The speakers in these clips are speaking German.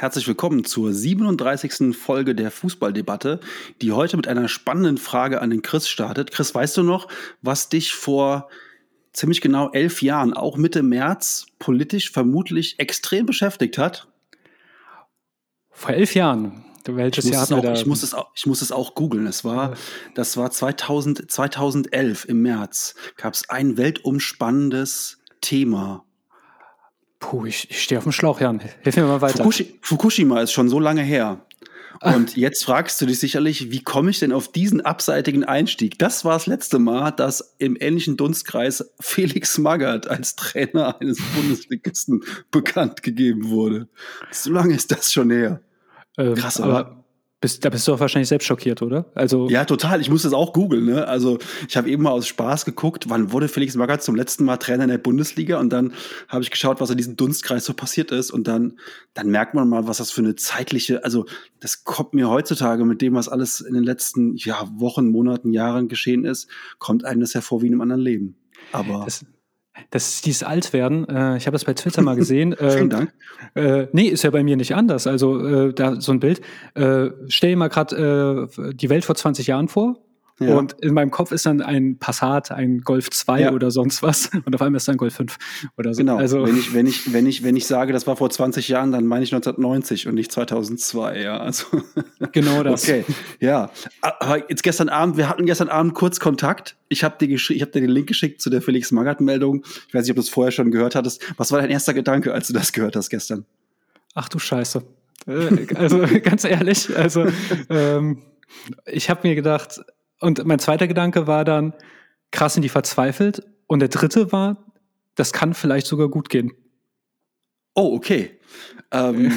Herzlich willkommen zur 37. Folge der Fußballdebatte, die heute mit einer spannenden Frage an den Chris startet. Chris, weißt du noch, was dich vor ziemlich genau elf Jahren, auch Mitte März, politisch vermutlich extrem beschäftigt hat? Vor elf Jahren? Welches ich Jahr auch, ich, muss es auch, ich muss es auch googeln. Es war, das war 2000, 2011 im März. Gab es ein weltumspannendes Thema Puh, ich, ich stehe auf dem Schlauch, Jan. Hilf mir mal weiter. Fukushi Fukushima ist schon so lange her. Und jetzt fragst du dich sicherlich, wie komme ich denn auf diesen abseitigen Einstieg? Das war das letzte Mal, dass im ähnlichen Dunstkreis Felix Magath als Trainer eines Bundesligisten bekannt gegeben wurde. So lange ist das schon her. Ähm, Krass, aber bist, da bist du auch wahrscheinlich selbst schockiert, oder? Also ja, total. Ich muss das auch googeln. Ne? Also ich habe eben mal aus Spaß geguckt, wann wurde Felix Magath zum letzten Mal Trainer in der Bundesliga und dann habe ich geschaut, was in diesem Dunstkreis so passiert ist und dann, dann merkt man mal, was das für eine zeitliche, also das kommt mir heutzutage mit dem, was alles in den letzten ja, Wochen, Monaten, Jahren geschehen ist, kommt einem das hervor wie in einem anderen Leben. Aber das, das ist dieses Altwerden. Äh, ich habe das bei Twitter mal gesehen. Äh, Vielen Dank. Äh, nee, ist ja bei mir nicht anders. Also äh, da so ein Bild. Äh, stell dir mal gerade äh, die Welt vor 20 Jahren vor. Ja. Und in meinem Kopf ist dann ein Passat, ein Golf 2 ja. oder sonst was. Und auf einmal ist dann Golf 5 oder so. Genau. Also, wenn ich, wenn ich, wenn ich, wenn ich sage, das war vor 20 Jahren, dann meine ich 1990 und nicht 2002, ja. Also. Genau das. Okay. Ja. Aber jetzt gestern Abend, wir hatten gestern Abend kurz Kontakt. Ich habe dir, ich hab dir den Link geschickt zu der Felix Magath Meldung. Ich weiß nicht, ob du es vorher schon gehört hattest. Was war dein erster Gedanke, als du das gehört hast gestern? Ach du Scheiße. Äh, also ganz ehrlich, also ähm, ich habe mir gedacht, und mein zweiter Gedanke war dann, krass sind die verzweifelt. Und der dritte war, das kann vielleicht sogar gut gehen. Oh, okay. Ähm,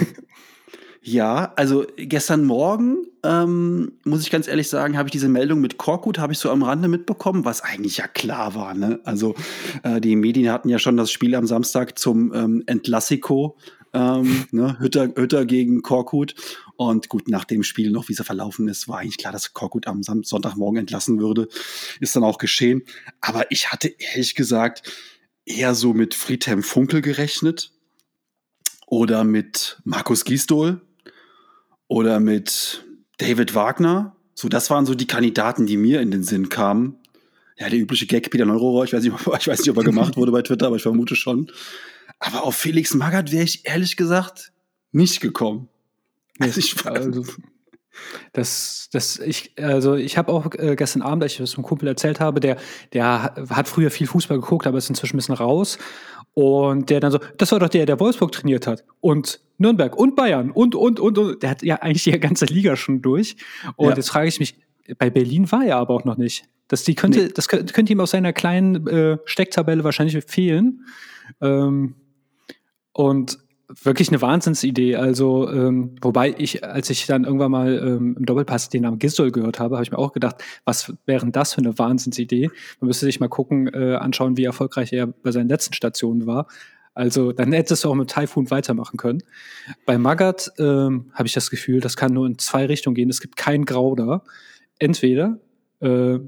ja, also gestern Morgen, ähm, muss ich ganz ehrlich sagen, habe ich diese Meldung mit Korkut, habe ich so am Rande mitbekommen, was eigentlich ja klar war. Ne? Also äh, die Medien hatten ja schon das Spiel am Samstag zum ähm, Entlassico ähm, ne, Hütter, Hütter gegen Korkut. Und gut, nach dem Spiel noch, wie es verlaufen ist, war eigentlich klar, dass Korkut am Sonntagmorgen entlassen würde. Ist dann auch geschehen. Aber ich hatte ehrlich gesagt eher so mit Friedhelm Funkel gerechnet. Oder mit Markus Gisdol. Oder mit David Wagner. So, das waren so die Kandidaten, die mir in den Sinn kamen. Ja, der übliche Gag Peter Neurohrer, ich weiß nicht, ich weiß nicht, ob er gemacht wurde bei Twitter, aber ich vermute schon. Aber auf Felix Magath wäre ich ehrlich gesagt nicht gekommen. Also ich also, das, das, ich, also ich habe auch äh, gestern Abend, als ich das einem Kumpel erzählt habe, der, der hat früher viel Fußball geguckt, aber ist inzwischen ein bisschen raus. Und der dann so, das war doch der, der Wolfsburg trainiert hat. Und Nürnberg und Bayern und, und, und, und. Der hat ja eigentlich die ganze Liga schon durch. Und ja. jetzt frage ich mich, bei Berlin war er aber auch noch nicht. Das, die könnte, nee. das könnte ihm aus seiner kleinen äh, Stecktabelle wahrscheinlich fehlen. Ähm, und wirklich eine Wahnsinnsidee. Also, ähm, wobei ich, als ich dann irgendwann mal ähm, im Doppelpass den Namen Gisdol gehört habe, habe ich mir auch gedacht, was wäre das für eine Wahnsinnsidee? Man müsste sich mal gucken, äh, anschauen, wie erfolgreich er bei seinen letzten Stationen war. Also, dann hättest du auch mit Typhoon weitermachen können. Bei Magath ähm, habe ich das Gefühl, das kann nur in zwei Richtungen gehen. Es gibt kein Grau da. Entweder äh,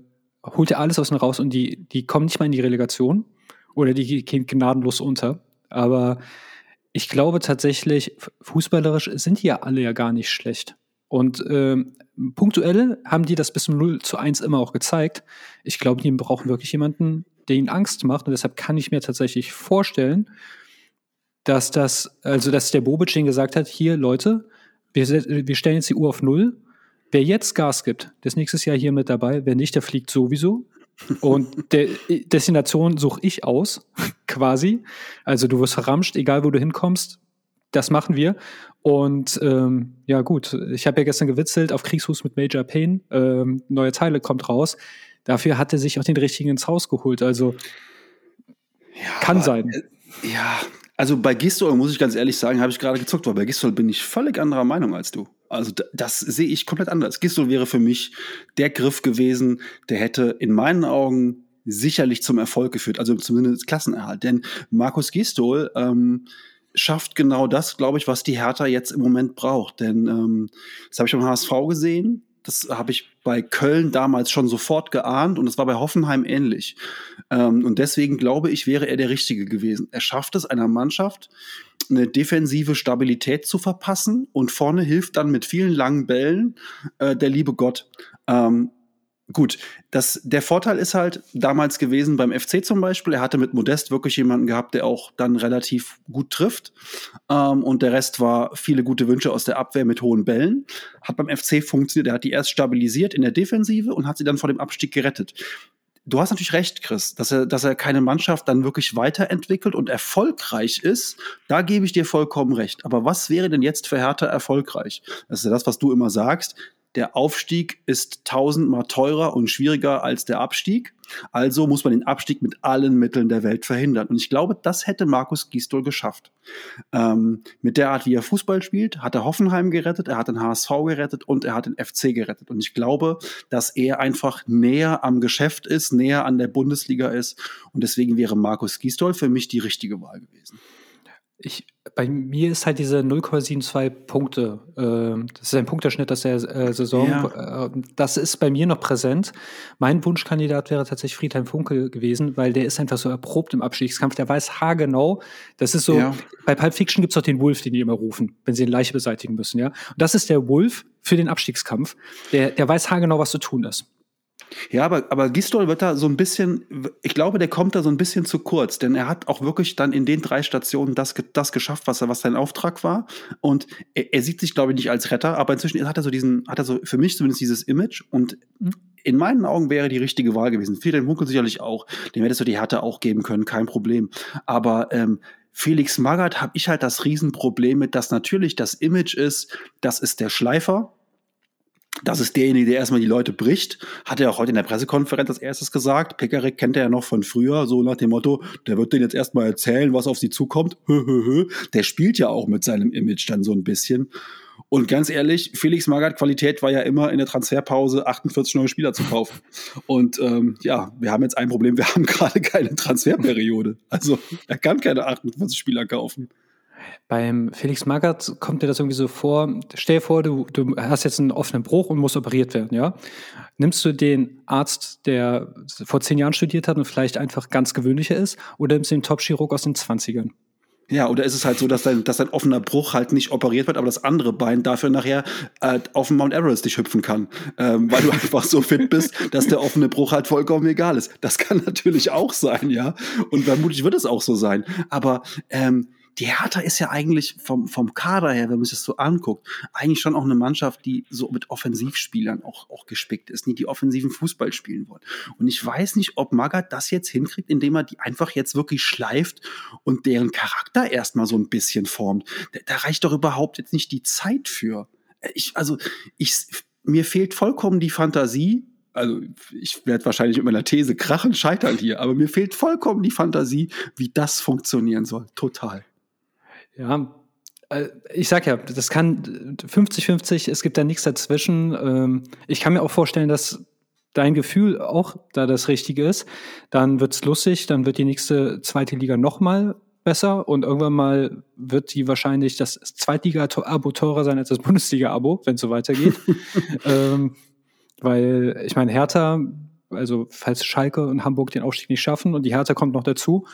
holt er alles aus dem raus und die, die kommen nicht mal in die Relegation oder die gehen gnadenlos unter. Aber ich glaube tatsächlich, fußballerisch sind die ja alle ja gar nicht schlecht. Und ähm, punktuell haben die das bis zum 0 zu 1 immer auch gezeigt. Ich glaube, die brauchen wirklich jemanden, der ihnen Angst macht. Und deshalb kann ich mir tatsächlich vorstellen, dass das, also dass der Bobic ihnen gesagt hat, hier Leute, wir, wir stellen jetzt die Uhr auf Null. Wer jetzt Gas gibt, der ist nächstes Jahr hier mit dabei. Wer nicht, der fliegt sowieso. Und der Destination suche ich aus, quasi. Also du wirst verramscht, egal wo du hinkommst. Das machen wir. Und ähm, ja, gut, ich habe ja gestern gewitzelt auf Kriegsfuß mit Major Payne. Ähm, neue Teile kommt raus. Dafür hat er sich auch den richtigen ins Haus geholt. Also ja, kann aber, sein. Äh, ja, also bei Gistol muss ich ganz ehrlich sagen, habe ich gerade gezuckt, weil bei Gistol bin ich völlig anderer Meinung als du. Also das sehe ich komplett anders. Gistol wäre für mich der Griff gewesen, der hätte in meinen Augen sicherlich zum Erfolg geführt, also zumindest Klassenerhalt. Denn Markus Gistol ähm, schafft genau das, glaube ich, was die Hertha jetzt im Moment braucht. Denn ähm, das habe ich beim HSV gesehen. Das habe ich bei Köln damals schon sofort geahnt und es war bei Hoffenheim ähnlich. Ähm, und deswegen glaube ich, wäre er der Richtige gewesen. Er schafft es einer Mannschaft, eine defensive Stabilität zu verpassen und vorne hilft dann mit vielen langen Bällen äh, der liebe Gott. Ähm, Gut, das, der Vorteil ist halt damals gewesen beim FC zum Beispiel, er hatte mit Modest wirklich jemanden gehabt, der auch dann relativ gut trifft. Ähm, und der Rest war viele gute Wünsche aus der Abwehr mit hohen Bällen. Hat beim FC funktioniert, er hat die erst stabilisiert in der Defensive und hat sie dann vor dem Abstieg gerettet. Du hast natürlich recht, Chris, dass er, dass er keine Mannschaft dann wirklich weiterentwickelt und erfolgreich ist. Da gebe ich dir vollkommen recht. Aber was wäre denn jetzt für Hertha erfolgreich? Das ist ja das, was du immer sagst der Aufstieg ist tausendmal teurer und schwieriger als der Abstieg. Also muss man den Abstieg mit allen Mitteln der Welt verhindern. Und ich glaube, das hätte Markus Gisdol geschafft. Ähm, mit der Art, wie er Fußball spielt, hat er Hoffenheim gerettet, er hat den HSV gerettet und er hat den FC gerettet. Und ich glaube, dass er einfach näher am Geschäft ist, näher an der Bundesliga ist. Und deswegen wäre Markus Gisdol für mich die richtige Wahl gewesen. Ich, bei mir ist halt diese 0,72 Punkte, äh, das ist ein Punkterschnitt aus der äh, Saison, ja. äh, das ist bei mir noch präsent. Mein Wunschkandidat wäre tatsächlich Friedhelm Funkel gewesen, weil der ist einfach so erprobt im Abstiegskampf, der weiß haargenau, das ist so, ja. bei Pulp Fiction gibt's doch den Wolf, den die immer rufen, wenn sie eine Leiche beseitigen müssen, ja. Und das ist der Wolf für den Abstiegskampf, der, der weiß haargenau, was zu tun ist. Ja, aber, aber Gistol wird da so ein bisschen, ich glaube, der kommt da so ein bisschen zu kurz, denn er hat auch wirklich dann in den drei Stationen das, das geschafft, was, er, was sein Auftrag war. Und er, er sieht sich, glaube ich, nicht als Retter, aber inzwischen hat er so diesen, hat er so für mich zumindest dieses Image und in meinen Augen wäre die richtige Wahl gewesen. Viele Munkel sicherlich auch. Dem hättest du die Härte auch geben können, kein Problem. Aber ähm, Felix Magath habe ich halt das Riesenproblem mit, dass natürlich das Image ist, das ist der Schleifer, das ist derjenige, der erstmal die Leute bricht. Hat er auch heute in der Pressekonferenz als erstes gesagt. Pekarik kennt er ja noch von früher, so nach dem Motto, der wird denen jetzt erstmal erzählen, was auf sie zukommt. Der spielt ja auch mit seinem Image dann so ein bisschen. Und ganz ehrlich, Felix Magath Qualität war ja immer in der Transferpause 48 neue Spieler zu kaufen. Und ähm, ja, wir haben jetzt ein Problem, wir haben gerade keine Transferperiode. Also er kann keine 48 Spieler kaufen. Beim Felix Magath kommt dir das irgendwie so vor, stell dir vor, du, du hast jetzt einen offenen Bruch und musst operiert werden, ja? Nimmst du den Arzt, der vor zehn Jahren studiert hat und vielleicht einfach ganz gewöhnlicher ist, oder nimmst du den Top-Chirurg aus den 20ern? Ja, oder ist es halt so, dass dein, dass dein offener Bruch halt nicht operiert wird, aber das andere Bein dafür nachher äh, auf dem Mount Everest dich hüpfen kann, ähm, weil du einfach so fit bist, dass der offene Bruch halt vollkommen egal ist. Das kann natürlich auch sein, ja. Und vermutlich wird es auch so sein. Aber ähm, die Hertha ist ja eigentlich vom, vom Kader her, wenn man sich das so anguckt, eigentlich schon auch eine Mannschaft, die so mit Offensivspielern auch, auch gespickt ist, die die offensiven Fußball spielen wollen. Und ich weiß nicht, ob Magath das jetzt hinkriegt, indem er die einfach jetzt wirklich schleift und deren Charakter erstmal so ein bisschen formt. Da, da reicht doch überhaupt jetzt nicht die Zeit für. Ich, also, ich, mir fehlt vollkommen die Fantasie, also ich werde wahrscheinlich mit meiner These krachen scheitern hier, aber mir fehlt vollkommen die Fantasie, wie das funktionieren soll. Total. Ja, äh, ich sag ja, das kann 50-50, es gibt da nichts dazwischen. Ähm, ich kann mir auch vorstellen, dass dein Gefühl auch da das Richtige ist. Dann wird's lustig, dann wird die nächste zweite Liga nochmal besser und irgendwann mal wird die wahrscheinlich das Zweitliga-Abo teurer sein als das Bundesliga-Abo, wenn es so weitergeht. ähm, weil ich meine, Hertha, also falls Schalke und Hamburg den Aufstieg nicht schaffen und die Hertha kommt noch dazu,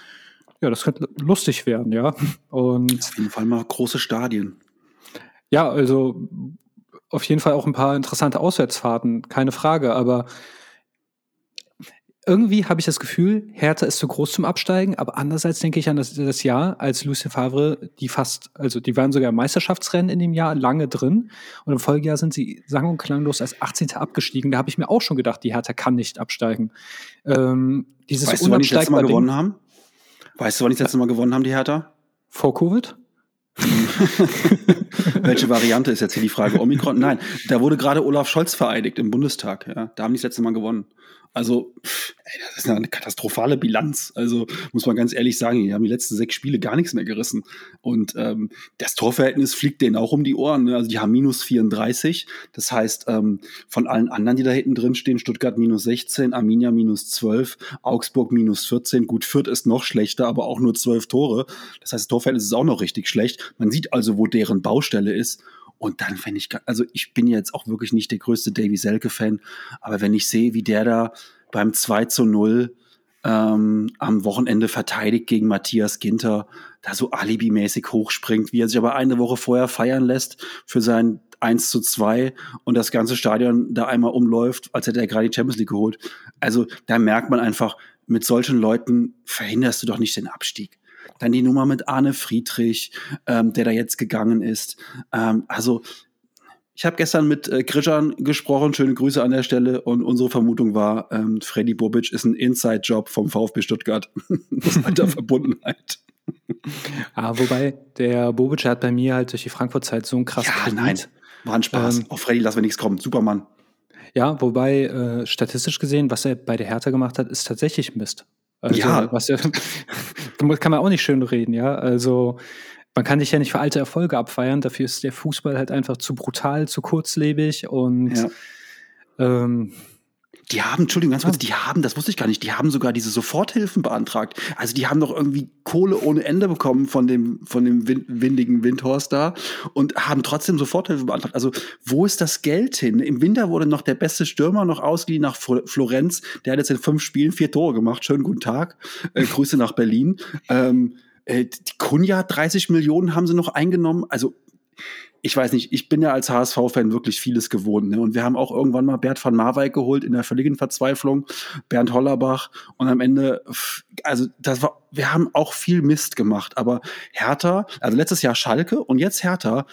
ja, das könnte lustig werden, ja. Und auf jeden Fall mal große Stadien. Ja, also auf jeden Fall auch ein paar interessante Auswärtsfahrten, keine Frage, aber irgendwie habe ich das Gefühl, Hertha ist zu groß zum Absteigen, aber andererseits denke ich an das, das Jahr, als Lucien Favre, die fast, also die waren sogar im Meisterschaftsrennen in dem Jahr lange drin und im Folgejahr sind sie sang- und klanglos als 18. abgestiegen. Da habe ich mir auch schon gedacht, die Hertha kann nicht absteigen. Ähm, dieses weißt du, wann die das letzte Mal gewonnen haben? Weißt du, wann die das letzte Mal gewonnen haben, die Hertha? Vor Covid? Welche Variante ist jetzt hier die Frage? Omikron? Nein, da wurde gerade Olaf Scholz vereidigt im Bundestag. Ja. Da haben die das letzte Mal gewonnen. Also, ey, das ist eine katastrophale Bilanz. Also, muss man ganz ehrlich sagen, die haben die letzten sechs Spiele gar nichts mehr gerissen. Und ähm, das Torverhältnis fliegt denen auch um die Ohren. Ne? Also, die haben minus 34. Das heißt, ähm, von allen anderen, die da hinten drin stehen, Stuttgart minus 16, Arminia minus 12, Augsburg minus 14. Gut, Fürth ist noch schlechter, aber auch nur zwölf Tore. Das heißt, das Torverhältnis ist auch noch richtig schlecht. Man sieht also, wo deren Baustelle ist. Und dann fände ich, also ich bin jetzt auch wirklich nicht der größte Davy Selke-Fan, aber wenn ich sehe, wie der da beim 2 zu 0 ähm, am Wochenende verteidigt gegen Matthias Ginter, da so alibimäßig hochspringt, wie er sich aber eine Woche vorher feiern lässt für sein 1 zu 2 und das ganze Stadion da einmal umläuft, als hätte er gerade die Champions League geholt. Also da merkt man einfach, mit solchen Leuten verhinderst du doch nicht den Abstieg. Dann die Nummer mit Arne Friedrich, ähm, der da jetzt gegangen ist. Ähm, also ich habe gestern mit äh, Krishan gesprochen, schöne Grüße an der Stelle und unsere Vermutung war, ähm, Freddy Bobic ist ein Inside-Job vom VfB Stuttgart. das hat der Verbundenheit. Ah, wobei, der Bobic hat bei mir halt durch die Frankfurt-Zeit so ein krass Ja, nein, war ein Spaß. Ähm, Auf Freddy lassen wir nichts kommen. Supermann. Ja, wobei äh, statistisch gesehen, was er bei der Hertha gemacht hat, ist tatsächlich Mist. Also, ja. Was er, kann man auch nicht schön reden, ja. Also man kann sich ja nicht für alte Erfolge abfeiern. Dafür ist der Fußball halt einfach zu brutal, zu kurzlebig und ja. ähm, die haben, Entschuldigung, ganz kurz, die haben, das wusste ich gar nicht, die haben sogar diese Soforthilfen beantragt. Also die haben doch irgendwie Kohle ohne Ende bekommen von dem, von dem windigen Windhorst da und haben trotzdem Soforthilfe beantragt. Also wo ist das Geld hin? Im Winter wurde noch der beste Stürmer noch ausgeliehen nach Florenz. Der hat jetzt in fünf Spielen vier Tore gemacht. Schönen guten Tag. Äh, Grüße nach Berlin. Ähm, äh, die Kunja, 30 Millionen haben sie noch eingenommen. Also ich weiß nicht, ich bin ja als HSV-Fan wirklich vieles gewohnt. Ne? Und wir haben auch irgendwann mal Bert van Marwijk geholt in der völligen Verzweiflung, Bernd Hollerbach. Und am Ende, also das war, wir haben auch viel Mist gemacht. Aber Hertha, also letztes Jahr Schalke und jetzt Hertha,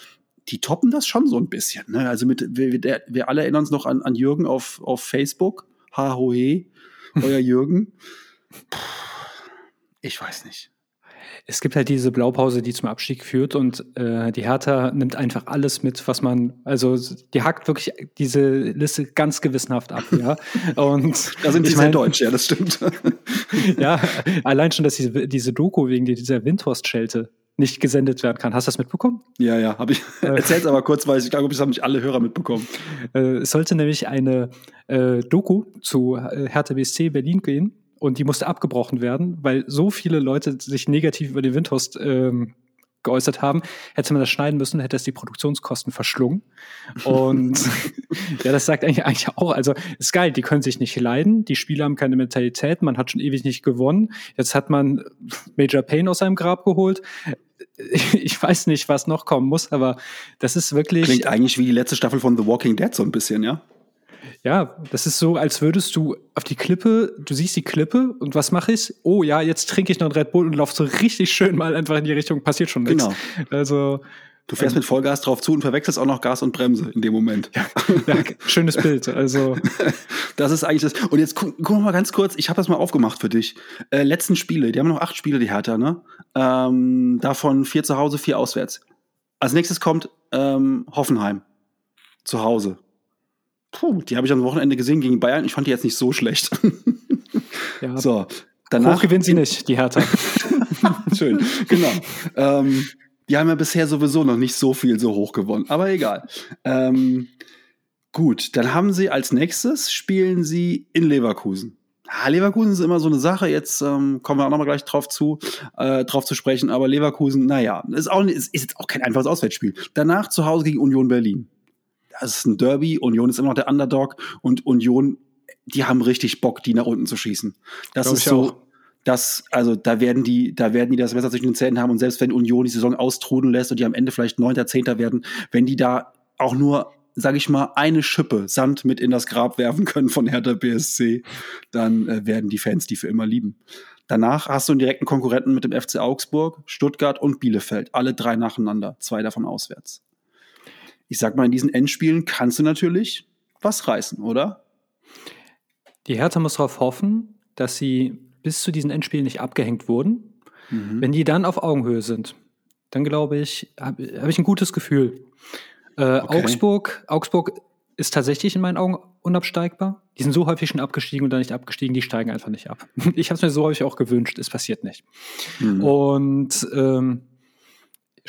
die toppen das schon so ein bisschen. Ne? Also mit, wir, wir alle erinnern uns noch an, an Jürgen auf, auf Facebook. Ha, ho, he, euer Jürgen. Puh, ich weiß nicht es gibt halt diese Blaupause, die zum Abstieg führt und äh, die Hertha nimmt einfach alles mit, was man, also die hackt wirklich diese Liste ganz gewissenhaft ab, ja. Und da sind die sehr deutsch, ja, das stimmt. ja, allein schon, dass diese, diese Doku wegen dieser Windhorst-Schelte nicht gesendet werden kann. Hast du das mitbekommen? Ja, ja, habe ich. Äh, Erzähl's aber kurz, weil ich glaube, das haben nicht alle Hörer mitbekommen. Äh, es sollte nämlich eine äh, Doku zu äh, Hertha BSC Berlin gehen und die musste abgebrochen werden, weil so viele Leute sich negativ über den Windhorst ähm, geäußert haben, hätte man das schneiden müssen, hätte es die Produktionskosten verschlungen. Und ja, das sagt eigentlich, eigentlich auch, also ist geil, die können sich nicht leiden, die Spieler haben keine Mentalität, man hat schon ewig nicht gewonnen. Jetzt hat man Major Payne aus seinem Grab geholt. Ich weiß nicht, was noch kommen muss, aber das ist wirklich. Klingt eigentlich wie die letzte Staffel von The Walking Dead so ein bisschen, ja? Ja, das ist so, als würdest du auf die Klippe, du siehst die Klippe und was mache ich? Oh ja, jetzt trinke ich noch einen Red Bull und laufe so richtig schön mal einfach in die Richtung, passiert schon nichts. Genau. Also Du fährst ähm, mit Vollgas drauf zu und verwechselst auch noch Gas und Bremse in dem Moment. Ja, ja schönes Bild. Also das ist eigentlich das. Und jetzt guck, guck mal ganz kurz. Ich habe das mal aufgemacht für dich. Äh, letzten Spiele, die haben noch acht Spiele, die Hertha, ne? Ähm, davon vier zu Hause, vier auswärts. Als nächstes kommt ähm, Hoffenheim zu Hause. Puh, die habe ich am Wochenende gesehen gegen Bayern. Ich fand die jetzt nicht so schlecht. Ja, so, danach hoch gewinnt sie nicht, die Hertha. Schön, genau. Ähm, die haben ja bisher sowieso noch nicht so viel so hoch gewonnen, aber egal. Ähm, gut, dann haben sie als nächstes spielen sie in Leverkusen. Ah, Leverkusen ist immer so eine Sache, jetzt ähm, kommen wir auch nochmal gleich drauf zu, äh, drauf zu sprechen, aber Leverkusen, naja, ist, auch, ist, ist jetzt auch kein einfaches Auswärtsspiel. Danach zu Hause gegen Union Berlin es ist ein Derby, Union ist immer noch der Underdog und Union, die haben richtig Bock, die nach unten zu schießen. Das Glaub ist so, auch. dass, also da werden die, da werden die das besser zwischen den Zähnen haben und selbst wenn Union die Saison austrudeln lässt und die am Ende vielleicht Neunter, Zehnter werden, wenn die da auch nur sage ich mal, eine Schippe Sand mit in das Grab werfen können von Hertha BSC, dann äh, werden die Fans die für immer lieben. Danach hast du einen direkten Konkurrenten mit dem FC Augsburg, Stuttgart und Bielefeld. Alle drei nacheinander, zwei davon auswärts ich sag mal, in diesen Endspielen kannst du natürlich was reißen, oder? Die Hertha muss darauf hoffen, dass sie bis zu diesen Endspielen nicht abgehängt wurden. Mhm. Wenn die dann auf Augenhöhe sind, dann glaube ich, habe hab ich ein gutes Gefühl. Äh, okay. Augsburg, Augsburg ist tatsächlich in meinen Augen unabsteigbar. Die sind so häufig schon abgestiegen und dann nicht abgestiegen, die steigen einfach nicht ab. Ich habe es mir so häufig auch gewünscht, es passiert nicht. Mhm. Und ähm,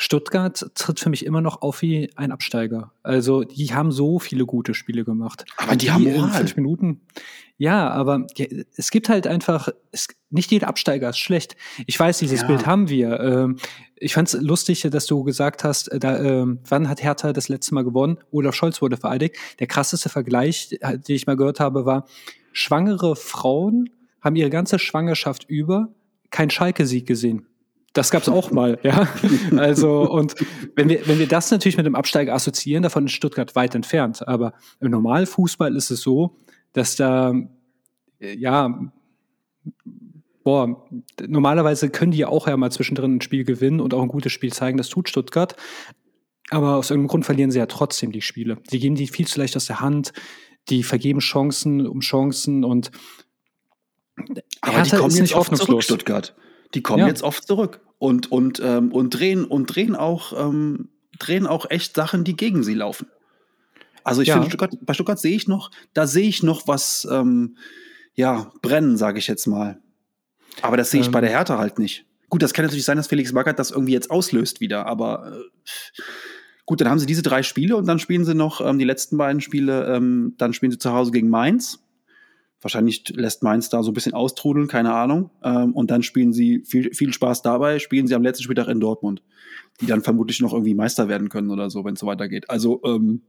Stuttgart tritt für mich immer noch auf wie ein Absteiger. Also die haben so viele gute Spiele gemacht. Aber die, die haben in fünf Minuten. Ja, aber die, es gibt halt einfach, es, nicht jeder Absteiger ist schlecht. Ich weiß, dieses ja. Bild haben wir. Ähm, ich fand es lustig, dass du gesagt hast, äh, da, ähm, wann hat Hertha das letzte Mal gewonnen? Olaf Scholz wurde vereidigt. Der krasseste Vergleich, äh, den ich mal gehört habe, war, schwangere Frauen haben ihre ganze Schwangerschaft über keinen Schalke-Sieg gesehen. Das gab's auch mal, ja. Also, und wenn wir, wenn wir das natürlich mit dem Absteiger assoziieren, davon ist Stuttgart weit entfernt. Aber im Normalfußball ist es so, dass da, äh, ja, boah, normalerweise können die ja auch ja mal zwischendrin ein Spiel gewinnen und auch ein gutes Spiel zeigen. Das tut Stuttgart. Aber aus irgendeinem Grund verlieren sie ja trotzdem die Spiele. Sie geben die viel zu leicht aus der Hand. Die vergeben Chancen um Chancen und aber Hertha die kommen jetzt oft zurück, Stuttgart. Die kommen ja. jetzt oft zurück und, und, ähm, und drehen und drehen auch, ähm, drehen auch echt Sachen, die gegen sie laufen. Also ich ja. finde, Stuttgart, bei Stuttgart sehe ich noch, da sehe ich noch was, ähm, ja, brennen, sage ich jetzt mal. Aber das sehe ich bei ähm. der Hertha halt nicht. Gut, das kann natürlich sein, dass Felix Magath das irgendwie jetzt auslöst wieder, aber äh, gut, dann haben sie diese drei Spiele und dann spielen sie noch ähm, die letzten beiden Spiele, ähm, dann spielen sie zu Hause gegen Mainz Wahrscheinlich lässt Mainz da so ein bisschen austrudeln, keine Ahnung. Ähm, und dann spielen sie viel, viel Spaß dabei, spielen sie am letzten Spieltag in Dortmund, die dann vermutlich noch irgendwie Meister werden können oder so, wenn es so weitergeht. Also ähm,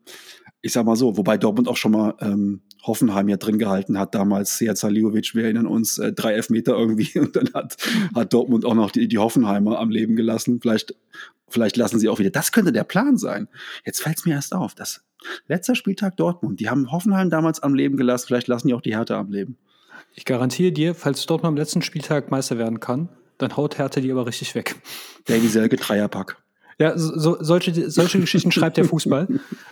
ich sag mal so, wobei Dortmund auch schon mal ähm, Hoffenheim ja drin gehalten hat, damals Sead Saliovic, wir erinnern uns, äh, drei Elfmeter irgendwie und dann hat, hat Dortmund auch noch die, die Hoffenheimer am Leben gelassen. Vielleicht, vielleicht lassen sie auch wieder. Das könnte der Plan sein. Jetzt fällt es mir erst auf, dass Letzter Spieltag Dortmund. Die haben Hoffenheim damals am Leben gelassen. Vielleicht lassen die auch die Hertha am Leben. Ich garantiere dir, falls Dortmund am letzten Spieltag Meister werden kann, dann haut Hertha die aber richtig weg. Davy Selke Dreierpack. Ja, so, solche, solche Geschichten schreibt der Fußball.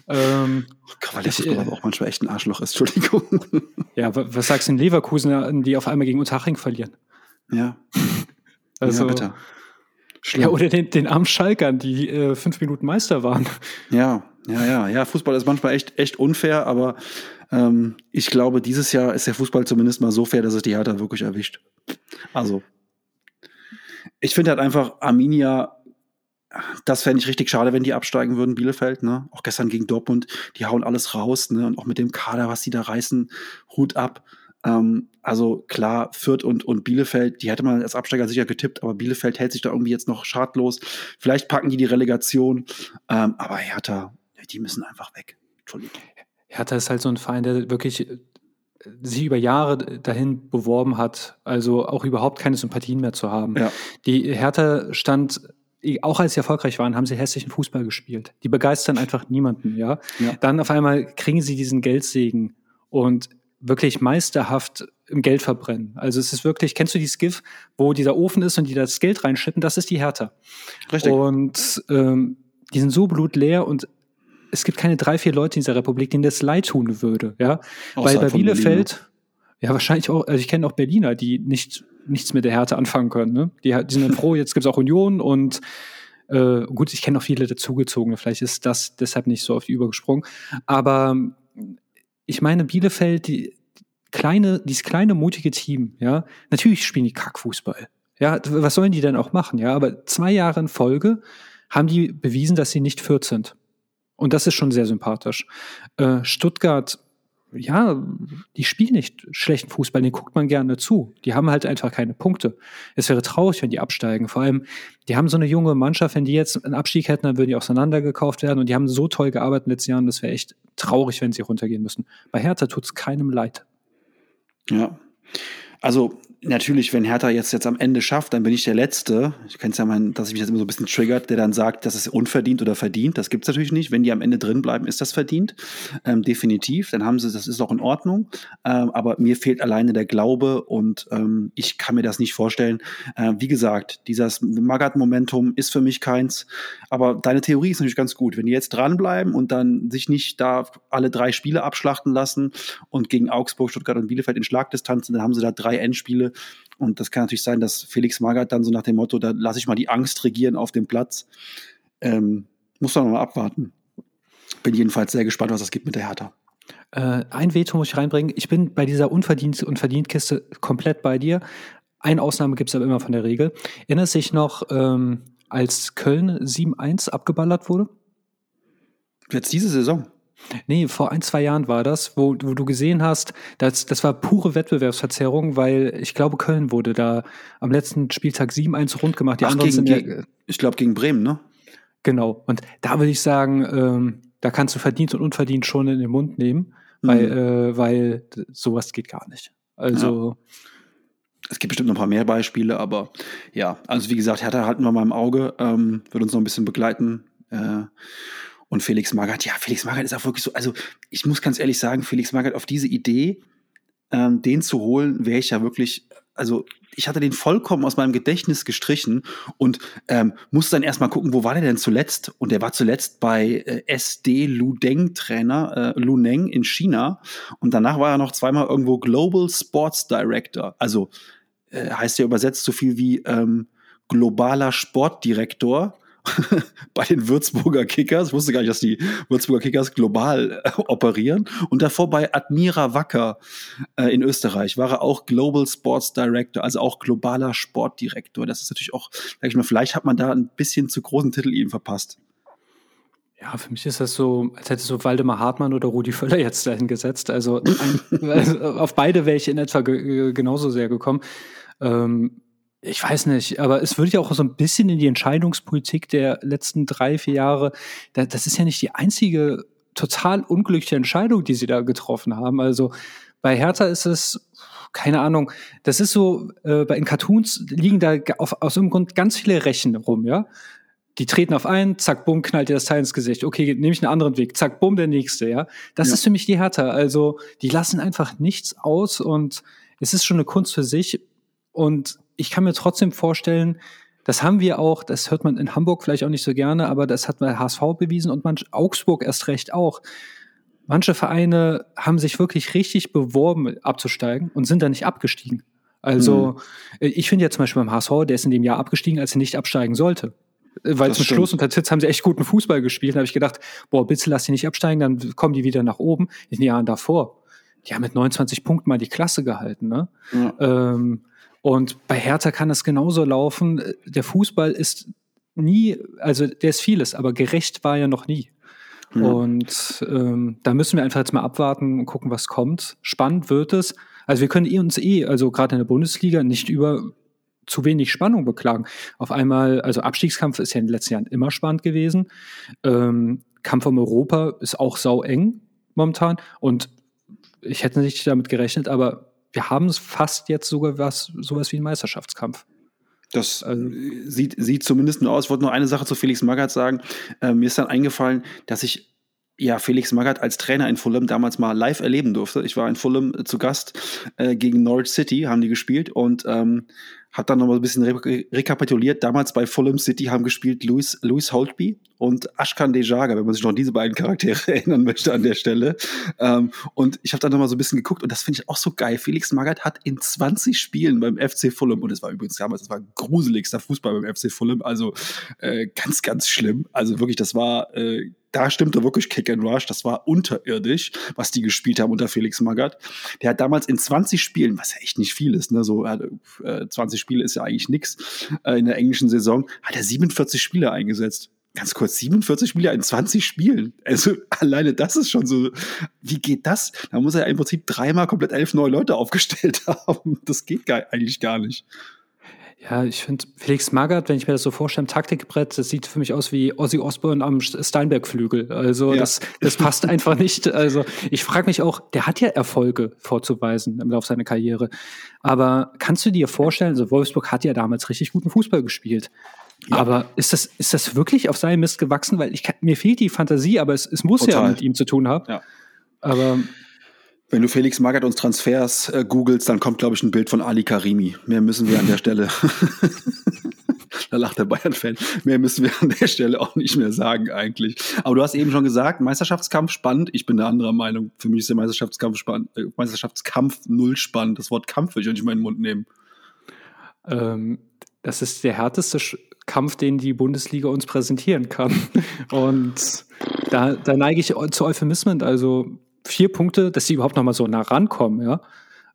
Ähm, weil der Fußball aber auch manchmal echt ein Arschloch ist, Entschuldigung. Ja, was sagst du in Leverkusen, die auf einmal gegen Unterhaching verlieren? Ja. Also, ja, bitte. Ja, oder den, den armen Schalkern, die äh, fünf Minuten Meister waren. Ja, ja, ja, ja. Fußball ist manchmal echt, echt unfair, aber ähm, ich glaube, dieses Jahr ist der Fußball zumindest mal so fair, dass es die Hertha wirklich erwischt. Also, ich finde halt einfach Arminia, das fände ich richtig schade, wenn die absteigen würden, Bielefeld, ne? Auch gestern gegen Dortmund, die hauen alles raus, ne? Und auch mit dem Kader, was die da reißen, Hut ab. Ähm, also klar, Fürth und, und Bielefeld, die hätte man als Absteiger sicher getippt, aber Bielefeld hält sich da irgendwie jetzt noch schadlos. Vielleicht packen die die Relegation, ähm, aber Hertha, die müssen einfach weg. Entschuldigung. Hertha ist halt so ein Verein, der wirklich sich über Jahre dahin beworben hat, also auch überhaupt keine Sympathien mehr zu haben. Ja. Die Hertha stand auch als sie erfolgreich waren, haben sie hässlichen Fußball gespielt. Die begeistern einfach niemanden, ja? ja. Dann auf einmal kriegen sie diesen Geldsegen und wirklich meisterhaft im Geld verbrennen. Also es ist wirklich, kennst du dieses GIF, wo dieser Ofen ist und die das Geld reinschippen? Das ist die Hertha. Richtig. Und ähm, die sind so blutleer und es gibt keine drei, vier Leute in dieser Republik, denen das leid tun würde. Ja? Weil bei Bielefeld, Berlin. ja wahrscheinlich auch, also ich kenne auch Berliner, die nicht nichts mit der Härte anfangen können. Ne? Die, die sind dann froh, jetzt gibt es auch Union und äh, gut, ich kenne auch viele dazugezogene, vielleicht ist das deshalb nicht so auf die übergesprungen. Aber ich meine, Bielefeld, die kleine, dieses kleine, mutige Team, ja, natürlich spielen die Kackfußball. Ja, was sollen die denn auch machen? Ja, aber zwei Jahre in Folge haben die bewiesen, dass sie nicht 14 sind. Und das ist schon sehr sympathisch. Äh, Stuttgart, ja, die spielen nicht schlechten Fußball, den guckt man gerne zu. Die haben halt einfach keine Punkte. Es wäre traurig, wenn die absteigen. Vor allem, die haben so eine junge Mannschaft, wenn die jetzt einen Abstieg hätten, dann würden die auseinandergekauft werden. Und die haben so toll gearbeitet in den letzten Jahren, das wäre echt traurig, wenn sie runtergehen müssen. Bei Hertha tut es keinem leid. Ja. Also natürlich, wenn Hertha jetzt, jetzt am Ende schafft, dann bin ich der Letzte. Ich kenne es ja mal, dass ich mich jetzt immer so ein bisschen triggert, der dann sagt, das ist unverdient oder verdient. Das gibt es natürlich nicht. Wenn die am Ende drin bleiben, ist das verdient. Ähm, definitiv. Dann haben sie, das ist auch in Ordnung. Ähm, aber mir fehlt alleine der Glaube und ähm, ich kann mir das nicht vorstellen. Ähm, wie gesagt, dieses Magath-Momentum ist für mich keins. Aber deine Theorie ist natürlich ganz gut. Wenn die jetzt dranbleiben und dann sich nicht da alle drei Spiele abschlachten lassen und gegen Augsburg, Stuttgart und Bielefeld in Schlagdistanz, dann haben sie da drei Endspiele und das kann natürlich sein, dass Felix Magath dann so nach dem Motto, da lasse ich mal die Angst regieren auf dem Platz. Ähm, muss man mal abwarten. Bin jedenfalls sehr gespannt, was das gibt mit der Hertha. Äh, ein Veto muss ich reinbringen. Ich bin bei dieser Unverdient- und Verdient-Kiste komplett bei dir. Eine Ausnahme gibt es aber immer von der Regel. Erinnerst sich noch, ähm, als Köln 7-1 abgeballert wurde? Jetzt diese Saison? Nee, vor ein, zwei Jahren war das, wo, wo du gesehen hast, das, das war pure Wettbewerbsverzerrung, weil ich glaube, Köln wurde da am letzten Spieltag 7-1 rund gemacht. Die Ach, gegen, gegen, ich glaube, gegen Bremen, ne? Genau. Und da würde ich sagen, ähm, da kannst du verdient und unverdient schon in den Mund nehmen, mhm. weil, äh, weil sowas geht gar nicht. Also. Ja. Es gibt bestimmt noch ein paar mehr Beispiele, aber ja, also wie gesagt, Hertha halten wir mal im Auge, ähm, wird uns noch ein bisschen begleiten. Äh, und Felix Magath, ja, Felix Magath ist auch wirklich so, also ich muss ganz ehrlich sagen, Felix Magath auf diese Idee, ähm, den zu holen, wäre ich ja wirklich, also ich hatte den vollkommen aus meinem Gedächtnis gestrichen und ähm, musste dann erstmal gucken, wo war der denn zuletzt? Und der war zuletzt bei äh, SD Ludeng Trainer, äh, Luneng in China. Und danach war er noch zweimal irgendwo Global Sports Director. Also äh, heißt ja übersetzt so viel wie ähm, globaler Sportdirektor bei den Würzburger Kickers. Ich wusste gar nicht, dass die Würzburger Kickers global äh, operieren. Und davor bei Admira Wacker äh, in Österreich war er auch Global Sports Director, also auch globaler Sportdirektor. Das ist natürlich auch, sag ich mal, vielleicht hat man da ein bisschen zu großen Titel ihm verpasst. Ja, für mich ist das so, als hätte so Waldemar Hartmann oder Rudi Völler jetzt dahin gesetzt. Also, ein, also auf beide wäre ich in etwa genauso sehr gekommen. Ähm, ich weiß nicht, aber es würde ja auch so ein bisschen in die Entscheidungspolitik der letzten drei, vier Jahre, das ist ja nicht die einzige total unglückliche Entscheidung, die sie da getroffen haben. Also bei Hertha ist es, keine Ahnung, das ist so, äh, bei in Cartoons liegen da auf, aus irgendeinem Grund ganz viele Rechen rum, ja. Die treten auf einen, zack, bumm, knallt dir das Teil ins Gesicht. Okay, nehme ich einen anderen Weg, zack, bumm, der nächste, ja. Das ja. ist für mich die Hertha. Also, die lassen einfach nichts aus und es ist schon eine Kunst für sich. Und ich kann mir trotzdem vorstellen, das haben wir auch, das hört man in Hamburg vielleicht auch nicht so gerne, aber das hat bei HSV bewiesen und manch, Augsburg erst recht auch. Manche Vereine haben sich wirklich richtig beworben, abzusteigen und sind dann nicht abgestiegen. Also, mhm. ich finde ja zum Beispiel beim HSV, der ist in dem Jahr abgestiegen, als er nicht absteigen sollte. Weil zum Schluss unter Titz haben sie echt guten Fußball gespielt. Da habe ich gedacht, boah, bitte lass sie nicht absteigen, dann kommen die wieder nach oben. In den Jahren davor. Die haben mit 29 Punkten mal die Klasse gehalten. Ne? Ja. Ähm, und bei Hertha kann das genauso laufen. Der Fußball ist nie, also der ist vieles, aber gerecht war er noch nie. Mhm. Und ähm, da müssen wir einfach jetzt mal abwarten und gucken, was kommt. Spannend wird es. Also wir können eh uns eh, also gerade in der Bundesliga, nicht über zu wenig Spannung beklagen. Auf einmal, also Abstiegskampf ist ja in den letzten Jahren immer spannend gewesen. Ähm, Kampf um Europa ist auch sau eng momentan. Und ich hätte nicht damit gerechnet, aber wir haben es fast jetzt sogar was, sowas wie einen Meisterschaftskampf. Das also, sieht, sieht zumindest nur aus. Ich wollte noch eine Sache zu Felix Magath sagen. Äh, mir ist dann eingefallen, dass ich ja, Felix Magath als Trainer in Fulham damals mal live erleben durfte. Ich war in Fulham äh, zu Gast äh, gegen Norwich City, haben die gespielt und ähm, habe dann noch mal ein bisschen re rekapituliert. Damals bei Fulham City haben gespielt Louis, Louis Holtby und Ashkan Dejaga, wenn man sich noch an diese beiden Charaktere erinnern möchte an der Stelle. Ähm, und ich habe dann noch mal so ein bisschen geguckt und das finde ich auch so geil. Felix Magath hat in 20 Spielen beim FC Fulham, und es war übrigens damals, es war gruseligster Fußball beim FC Fulham, also äh, ganz, ganz schlimm. Also wirklich, das war äh, da stimmte wirklich Kick and Rush. Das war unterirdisch, was die gespielt haben unter Felix Magath. Der hat damals in 20 Spielen, was ja echt nicht viel ist, ne, so äh, 20 Spiele ist ja eigentlich nix äh, in der englischen Saison, hat er 47 Spiele eingesetzt. Ganz kurz, 47 Spiele in 20 Spielen. Also alleine das ist schon so, wie geht das? Da muss er im Prinzip dreimal komplett elf neue Leute aufgestellt haben. Das geht gar, eigentlich gar nicht. Ja, ich finde Felix Magath, wenn ich mir das so vorstelle, Taktikbrett, das sieht für mich aus wie Ozzy Osbourne am Steinberg-Flügel. Also ja. das, das passt einfach nicht. Also ich frage mich auch, der hat ja Erfolge vorzuweisen im Laufe seiner Karriere. Aber kannst du dir vorstellen, also Wolfsburg hat ja damals richtig guten Fußball gespielt. Ja. Aber ist das, ist das wirklich auf seinem Mist gewachsen? Weil ich mir fehlt die Fantasie, aber es, es muss Total. ja mit ihm zu tun haben. Ja. Aber wenn du Felix Magath uns Transfers äh, googelst, dann kommt, glaube ich, ein Bild von Ali Karimi. Mehr müssen wir an der Stelle. da lacht der Bayern-Fan. Mehr müssen wir an der Stelle auch nicht mehr sagen, eigentlich. Aber du hast eben schon gesagt, Meisterschaftskampf spannend. Ich bin der anderer Meinung. Für mich ist der Meisterschaftskampf spannend. Äh, Meisterschaftskampf null spannend. Das Wort Kampf will ich auch nicht mal in den Mund nehmen. Ähm, das ist der härteste Kampf, den die Bundesliga uns präsentieren kann. Und da, da neige ich zu Euphemismen. Also vier Punkte, dass sie überhaupt noch mal so nah rankommen, ja.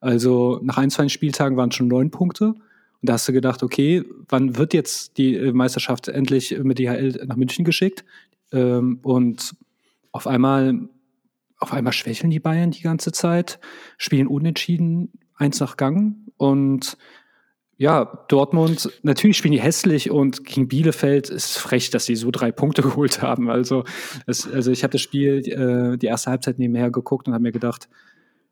Also nach 21 Spieltagen waren schon neun Punkte. Und Und da hast du gedacht, okay, wann wird jetzt die äh, Meisterschaft endlich mit DHL nach München geschickt? Ähm, und auf einmal, auf einmal schwächeln die Bayern die ganze Zeit, spielen unentschieden, eins nach Gang und ja, Dortmund, natürlich spielen die hässlich und gegen Bielefeld ist frech, dass sie so drei Punkte geholt haben. Also, es, also ich habe das Spiel, äh, die erste Halbzeit nebenher geguckt und habe mir gedacht,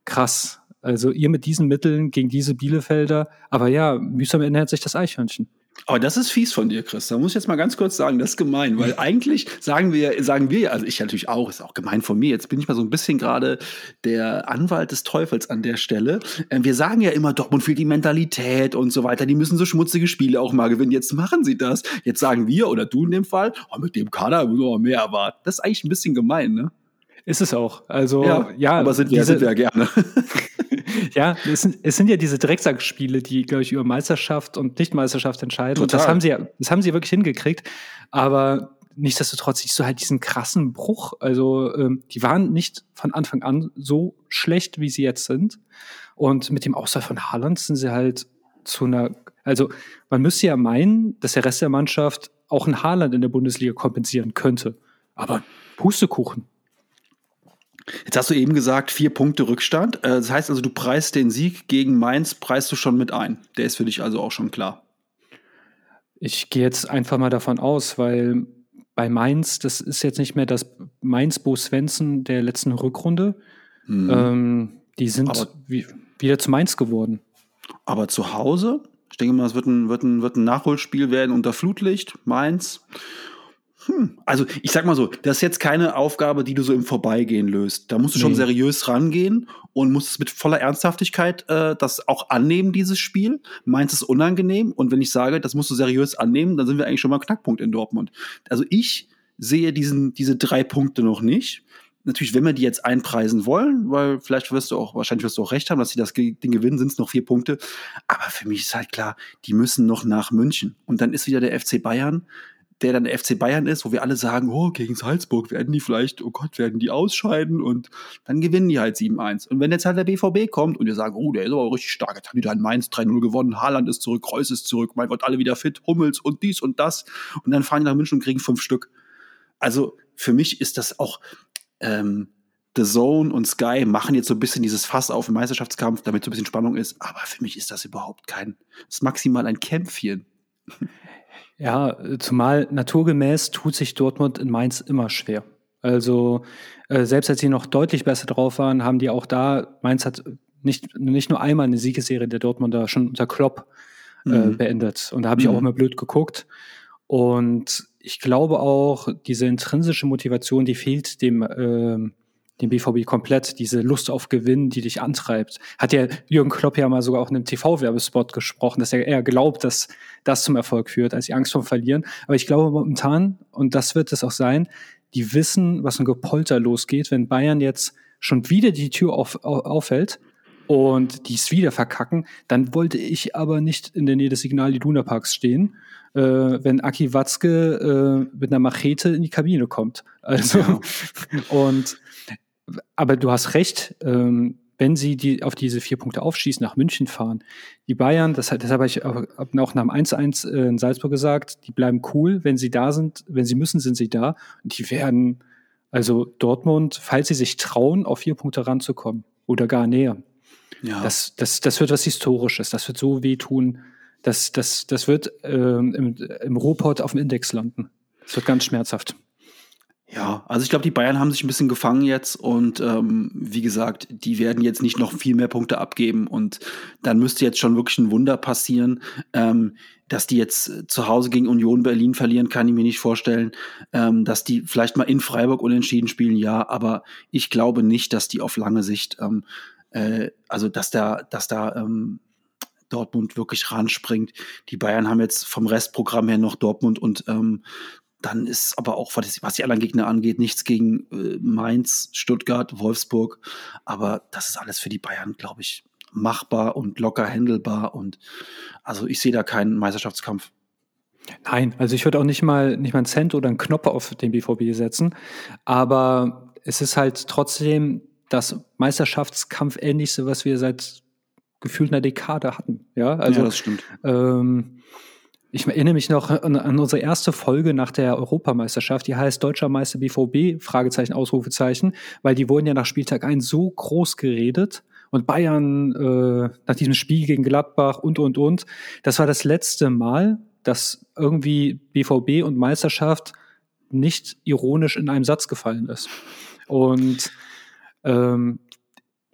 krass, also ihr mit diesen Mitteln gegen diese Bielefelder, aber ja, mühsam ernährt sich das Eichhörnchen. Aber das ist fies von dir, Chris. Da muss ich jetzt mal ganz kurz sagen, das ist gemein, weil eigentlich sagen wir, sagen wir, also ich natürlich auch, ist auch gemein von mir. Jetzt bin ich mal so ein bisschen gerade der Anwalt des Teufels an der Stelle. Ähm, wir sagen ja immer, Dortmund fehlt die Mentalität und so weiter. Die müssen so schmutzige Spiele auch mal gewinnen. Jetzt machen sie das. Jetzt sagen wir oder du in dem Fall, oh, mit dem Kader müssen wir mehr erwarten. Das ist eigentlich ein bisschen gemein, ne? Ist es auch. Also, ja, ja aber sind wir, diese, sind wir ja gerne. ja, es sind, es sind ja diese Drecksackspiele, die, glaube ich, über Meisterschaft und Nichtmeisterschaft entscheiden. Total. Und das haben sie ja, das haben sie wirklich hingekriegt. Aber nichtsdestotrotz siehst du halt diesen krassen Bruch. Also, ähm, die waren nicht von Anfang an so schlecht, wie sie jetzt sind. Und mit dem Ausfall von Haaland sind sie halt zu einer, also man müsste ja meinen, dass der Rest der Mannschaft auch ein Haaland in der Bundesliga kompensieren könnte. Aber Pustekuchen. Jetzt hast du eben gesagt, vier Punkte Rückstand. Äh, das heißt also, du preist den Sieg gegen Mainz, preist du schon mit ein. Der ist für dich also auch schon klar. Ich gehe jetzt einfach mal davon aus, weil bei Mainz, das ist jetzt nicht mehr das Mainz-Bo Svensson der letzten Rückrunde. Mhm. Ähm, die sind aber, wie, wieder zu Mainz geworden. Aber zu Hause? Ich denke mal, es wird ein, wird ein, wird ein Nachholspiel werden unter Flutlicht, Mainz. Hm. Also ich sag mal so, das ist jetzt keine Aufgabe, die du so im Vorbeigehen löst. Da musst du nee. schon seriös rangehen und musst es mit voller Ernsthaftigkeit äh, das auch annehmen, dieses Spiel. Meins ist unangenehm und wenn ich sage, das musst du seriös annehmen, dann sind wir eigentlich schon mal Knackpunkt in Dortmund. Also ich sehe diesen, diese drei Punkte noch nicht. Natürlich, wenn wir die jetzt einpreisen wollen, weil vielleicht wirst du auch, wahrscheinlich wirst du auch recht haben, dass sie das Ding gewinnen, sind es noch vier Punkte. Aber für mich ist halt klar, die müssen noch nach München. Und dann ist wieder der FC Bayern der dann der FC Bayern ist, wo wir alle sagen, oh, gegen Salzburg werden die vielleicht, oh Gott, werden die ausscheiden und dann gewinnen die halt 7-1. Und wenn jetzt halt der BVB kommt und wir sagen, oh, der ist aber richtig stark, jetzt haben die da in Mainz 3-0 gewonnen, Haaland ist zurück, Kreuz ist zurück, mein Gott, alle wieder fit, Hummels und dies und das und dann fahren die nach München und kriegen fünf Stück. Also für mich ist das auch, ähm, The Zone und Sky machen jetzt so ein bisschen dieses Fass auf im Meisterschaftskampf, damit so ein bisschen Spannung ist. Aber für mich ist das überhaupt kein, das ist maximal ein Kämpfchen. Ja, zumal naturgemäß tut sich Dortmund in Mainz immer schwer. Also äh, selbst als sie noch deutlich besser drauf waren, haben die auch da, Mainz hat nicht, nicht nur einmal eine Siegesserie der Dortmunder schon unter Klopp äh, mhm. beendet. Und da habe ich mhm. auch immer blöd geguckt. Und ich glaube auch, diese intrinsische Motivation, die fehlt dem äh, den BVB komplett, diese Lust auf Gewinn, die dich antreibt. Hat ja Jürgen Klopp ja mal sogar auch in einem TV-Werbespot gesprochen, dass er eher glaubt, dass das zum Erfolg führt, als die Angst vor Verlieren. Aber ich glaube momentan, und das wird es auch sein, die wissen, was ein Gepolter losgeht, wenn Bayern jetzt schon wieder die Tür auf, auf, aufhält und die es wieder verkacken, dann wollte ich aber nicht in der Nähe des Signal Iduna Parks stehen, äh, wenn Aki Watzke äh, mit einer Machete in die Kabine kommt. Also ja. und aber du hast recht, ähm, wenn sie die auf diese vier Punkte aufschießen, nach München fahren. Die Bayern, das, das habe ich auch, auch nach dem 1-1 äh, in Salzburg gesagt, die bleiben cool, wenn sie da sind, wenn sie müssen, sind sie da. Und die werden, also Dortmund, falls sie sich trauen, auf vier Punkte ranzukommen oder gar näher. Ja. Das, das, das wird was Historisches, das wird so wehtun, das, das, das wird ähm, im, im Ruhrpott auf dem Index landen. Das wird ganz schmerzhaft. Ja, also ich glaube, die Bayern haben sich ein bisschen gefangen jetzt und ähm, wie gesagt, die werden jetzt nicht noch viel mehr Punkte abgeben und dann müsste jetzt schon wirklich ein Wunder passieren. Ähm, dass die jetzt zu Hause gegen Union Berlin verlieren, kann ich mir nicht vorstellen. Ähm, dass die vielleicht mal in Freiburg unentschieden spielen, ja, aber ich glaube nicht, dass die auf lange Sicht, ähm, äh, also dass da, dass da ähm, Dortmund wirklich ranspringt. Die Bayern haben jetzt vom Restprogramm her noch Dortmund und ähm, dann ist aber auch, was die anderen Gegner angeht, nichts gegen äh, Mainz, Stuttgart, Wolfsburg. Aber das ist alles für die Bayern, glaube ich, machbar und locker handelbar. Und also ich sehe da keinen Meisterschaftskampf. Nein, also ich würde auch nicht mal, nicht mal einen Cent oder einen Knopf auf den BVB setzen. Aber es ist halt trotzdem das Meisterschaftskampf ähnlichste, was wir seit gefühlt einer Dekade hatten. Ja, also ja, das stimmt. Ähm, ich erinnere mich noch an, an, unsere erste Folge nach der Europameisterschaft, die heißt Deutscher Meister BVB, Fragezeichen, Ausrufezeichen, weil die wurden ja nach Spieltag 1 so groß geredet und Bayern äh, nach diesem Spiel gegen Gladbach und, und, und. Das war das letzte Mal, dass irgendwie BVB und Meisterschaft nicht ironisch in einem Satz gefallen ist. Und ähm,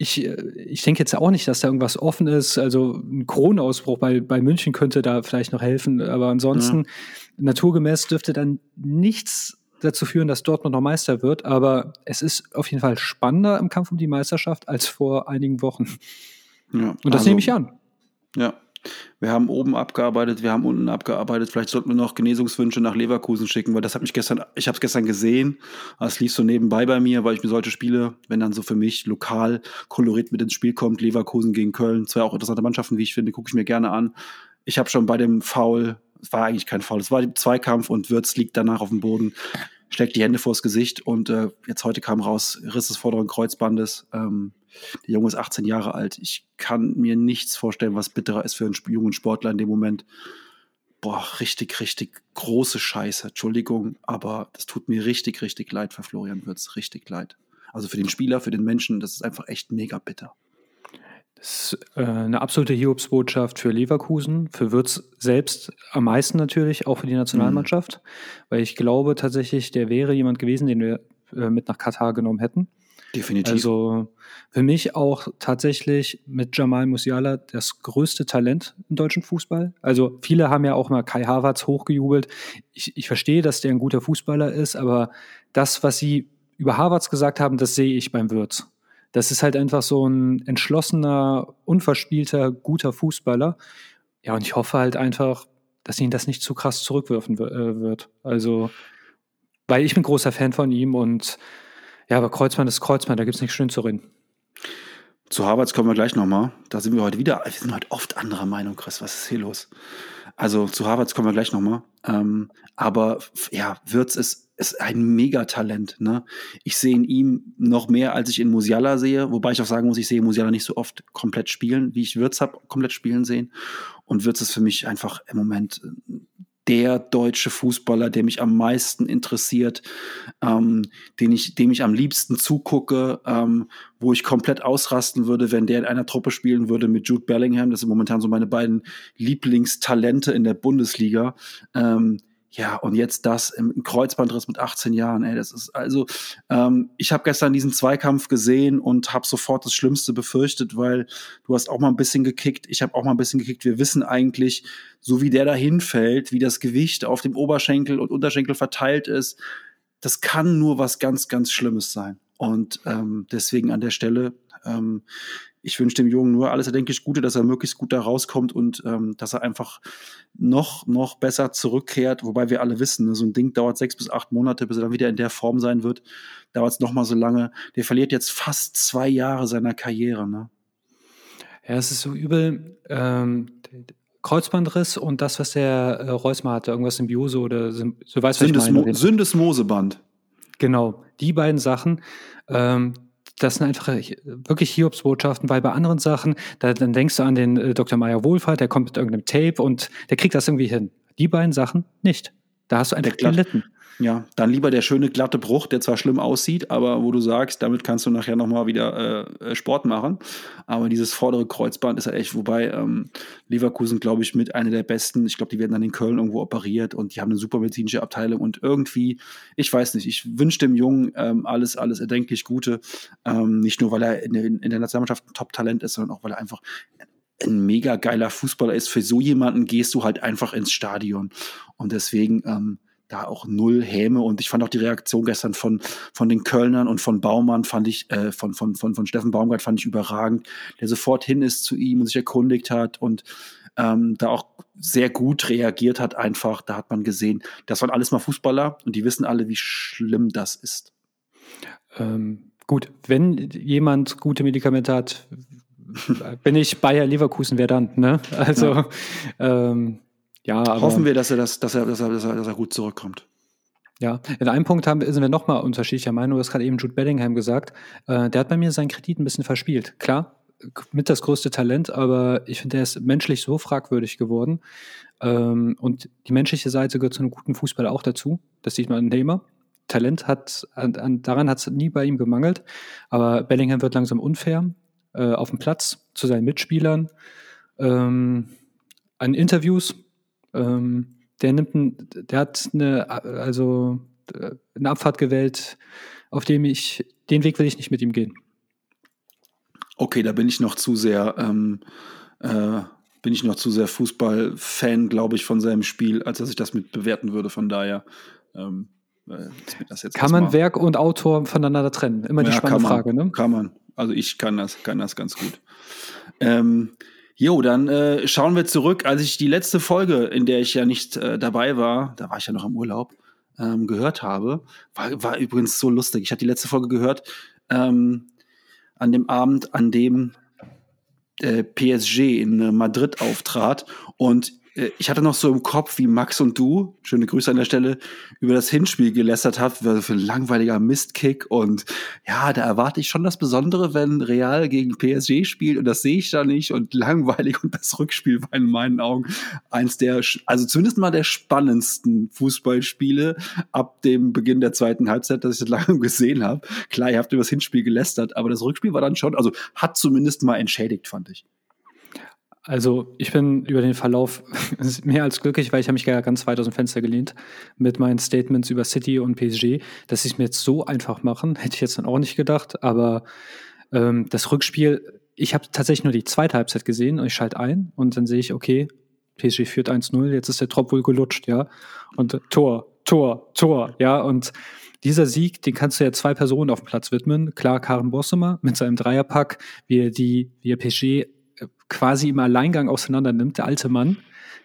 ich, äh, ich denke jetzt auch nicht, dass da irgendwas offen ist. Also ein Kronausbruch bei, bei München könnte da vielleicht noch helfen. Aber ansonsten, ja. naturgemäß dürfte dann nichts dazu führen, dass Dortmund noch Meister wird. Aber es ist auf jeden Fall spannender im Kampf um die Meisterschaft als vor einigen Wochen. Ja, Und das also, nehme ich an. Ja, wir haben oben abgearbeitet, wir haben unten abgearbeitet. Vielleicht sollten wir noch Genesungswünsche nach Leverkusen schicken, weil das hat mich gestern, ich habe es gestern gesehen. Es lief so nebenbei bei mir, weil ich mir solche Spiele, wenn dann so für mich lokal kolorit mit ins Spiel kommt, Leverkusen gegen Köln, zwei auch interessante Mannschaften, wie ich finde, gucke ich mir gerne an. Ich habe schon bei dem Foul, es war eigentlich kein Foul, es war der Zweikampf und Würz liegt danach auf dem Boden, schlägt die Hände vors Gesicht und äh, jetzt heute kam raus, Riss des vorderen Kreuzbandes. Ähm, der Junge ist 18 Jahre alt. Ich kann mir nichts vorstellen, was bitterer ist für einen jungen Sportler in dem Moment. Boah, richtig, richtig große Scheiße. Entschuldigung, aber das tut mir richtig, richtig leid für Florian Würz. Richtig leid. Also für den Spieler, für den Menschen, das ist einfach echt mega bitter. Das ist äh, eine absolute Hiobsbotschaft für Leverkusen, für Würz selbst am meisten natürlich, auch für die Nationalmannschaft, mhm. weil ich glaube tatsächlich, der wäre jemand gewesen, den wir äh, mit nach Katar genommen hätten. Definitiv. Also für mich auch tatsächlich mit Jamal Musiala das größte Talent im deutschen Fußball. Also viele haben ja auch mal Kai Havertz hochgejubelt. Ich, ich verstehe, dass der ein guter Fußballer ist, aber das, was sie über Havertz gesagt haben, das sehe ich beim Würz. Das ist halt einfach so ein entschlossener, unverspielter, guter Fußballer. Ja, und ich hoffe halt einfach, dass ihn das nicht zu krass zurückwerfen äh, wird. Also, weil ich bin großer Fan von ihm und ja, aber Kreuzmann ist Kreuzmann, da gibt es nichts schön zu reden. Zu Harvards kommen wir gleich nochmal. Da sind wir heute wieder, wir sind heute oft anderer Meinung, Chris. Was ist hier los? Also zu Harvards kommen wir gleich nochmal. Ähm, aber ja, Würz ist, ist ein Megatalent. Ne? Ich sehe in ihm noch mehr, als ich in Musiala sehe. Wobei ich auch sagen muss, ich sehe Musiala nicht so oft komplett spielen, wie ich Würz habe komplett spielen sehen. Und Würz ist für mich einfach im Moment der deutsche Fußballer, der mich am meisten interessiert, ähm, den ich, dem ich am liebsten zugucke, ähm, wo ich komplett ausrasten würde, wenn der in einer Truppe spielen würde mit Jude Bellingham. Das sind momentan so meine beiden Lieblingstalente in der Bundesliga. Ähm, ja, und jetzt das im Kreuzbandriss mit 18 Jahren, ey, das ist also, ähm, ich habe gestern diesen Zweikampf gesehen und habe sofort das Schlimmste befürchtet, weil du hast auch mal ein bisschen gekickt, ich habe auch mal ein bisschen gekickt. Wir wissen eigentlich, so wie der da hinfällt, wie das Gewicht auf dem Oberschenkel und Unterschenkel verteilt ist, das kann nur was ganz, ganz Schlimmes sein. Und ähm, deswegen an der Stelle, ähm, ich wünsche dem Jungen nur alles erdenklich Gute, dass er möglichst gut da rauskommt und ähm, dass er einfach noch, noch besser zurückkehrt. Wobei wir alle wissen, ne, so ein Ding dauert sechs bis acht Monate, bis er dann wieder in der Form sein wird. Dauert es noch mal so lange. Der verliert jetzt fast zwei Jahre seiner Karriere. Ne? Ja, es ist so übel. Ähm, Kreuzbandriss und das, was der äh, Reus mal hatte, irgendwas Symbiose oder so weiß Syndesmo Syndesmoseband. Genau, die beiden Sachen. Ähm, das sind einfach wirklich Hiobsbotschaften, weil bei anderen Sachen, da, dann denkst du an den äh, Dr. Meyer Wohlfahrt, der kommt mit irgendeinem Tape und der kriegt das irgendwie hin. Die beiden Sachen nicht. Da hast du einfach gelitten. Ja, dann lieber der schöne glatte Bruch, der zwar schlimm aussieht, aber wo du sagst, damit kannst du nachher nochmal wieder äh, äh, Sport machen. Aber dieses vordere Kreuzband ist ja echt, wobei ähm, Leverkusen, glaube ich, mit einer der besten, ich glaube, die werden dann in Köln irgendwo operiert und die haben eine super medizinische Abteilung und irgendwie, ich weiß nicht, ich wünsche dem Jungen ähm, alles, alles erdenklich Gute. Ähm, nicht nur, weil er in, in der Nationalmannschaft ein Top-Talent ist, sondern auch, weil er einfach ein mega geiler Fußballer ist. Für so jemanden gehst du halt einfach ins Stadion. Und deswegen, ähm, da auch null Häme und ich fand auch die Reaktion gestern von, von den Kölnern und von Baumann fand ich, äh, von, von, von, von Steffen Baumgart fand ich überragend, der sofort hin ist zu ihm und sich erkundigt hat und ähm, da auch sehr gut reagiert hat einfach. Da hat man gesehen, das waren alles mal Fußballer und die wissen alle, wie schlimm das ist. Ähm, gut, wenn jemand gute Medikamente hat, wenn ich Bayer Leverkusen wäre dann, ne? Also ja. ähm, ja, aber, Hoffen wir, dass er, das, dass, er, dass, er, dass, er, dass er gut zurückkommt. Ja, in einem Punkt haben, sind wir nochmal unterschiedlicher Meinung. Du hast gerade eben Jude Bellingham gesagt. Äh, der hat bei mir seinen Kredit ein bisschen verspielt. Klar, mit das größte Talent, aber ich finde, er ist menschlich so fragwürdig geworden. Ähm, und die menschliche Seite gehört zu einem guten Fußball auch dazu. Das sieht man an Neymar. Talent hat, an, an, daran hat es nie bei ihm gemangelt. Aber Bellingham wird langsam unfair äh, auf dem Platz zu seinen Mitspielern, ähm, an Interviews. Ähm, der nimmt, ein, der hat eine, also eine Abfahrt gewählt, auf dem ich, den Weg will ich nicht mit ihm gehen. Okay, da bin ich noch zu sehr, ähm, äh, bin ich noch zu sehr Fußball-Fan, glaube ich, von seinem Spiel, als dass ich das mit bewerten würde. Von daher ähm, äh, kann man Werk und Autor voneinander trennen? Immer die ja, spannende man, Frage, ne? Kann man. Also ich kann das, kann das ganz gut. Ähm, Jo, dann äh, schauen wir zurück. Als ich die letzte Folge, in der ich ja nicht äh, dabei war, da war ich ja noch im Urlaub, ähm, gehört habe, war, war übrigens so lustig. Ich hatte die letzte Folge gehört ähm, an dem Abend, an dem äh, PSG in Madrid auftrat und ich hatte noch so im Kopf, wie Max und du, schöne Grüße an der Stelle, über das Hinspiel gelästert habt, für ein langweiliger Mistkick. Und ja, da erwarte ich schon das Besondere, wenn Real gegen PSG spielt und das sehe ich da nicht und langweilig und das Rückspiel war in meinen Augen eins der, also zumindest mal der spannendsten Fußballspiele ab dem Beginn der zweiten Halbzeit, dass ich das lange gesehen habe. Klar, ihr habt über das Hinspiel gelästert, aber das Rückspiel war dann schon, also hat zumindest mal entschädigt, fand ich. Also ich bin über den Verlauf mehr als glücklich, weil ich habe mich ja ganz weit aus dem Fenster gelehnt mit meinen Statements über City und PSG. Dass sie es mir jetzt so einfach machen, hätte ich jetzt dann auch nicht gedacht. Aber ähm, das Rückspiel, ich habe tatsächlich nur die zweite Halbzeit gesehen und ich schalte ein und dann sehe ich, okay, PSG führt 1-0, jetzt ist der Trop wohl gelutscht, ja. Und Tor, Tor, Tor, ja. Und dieser Sieg, den kannst du ja zwei Personen auf dem Platz widmen. Klar, Karen Bossemer mit seinem Dreierpack, wie er die, wie er PSG quasi im Alleingang auseinander nimmt, der alte Mann,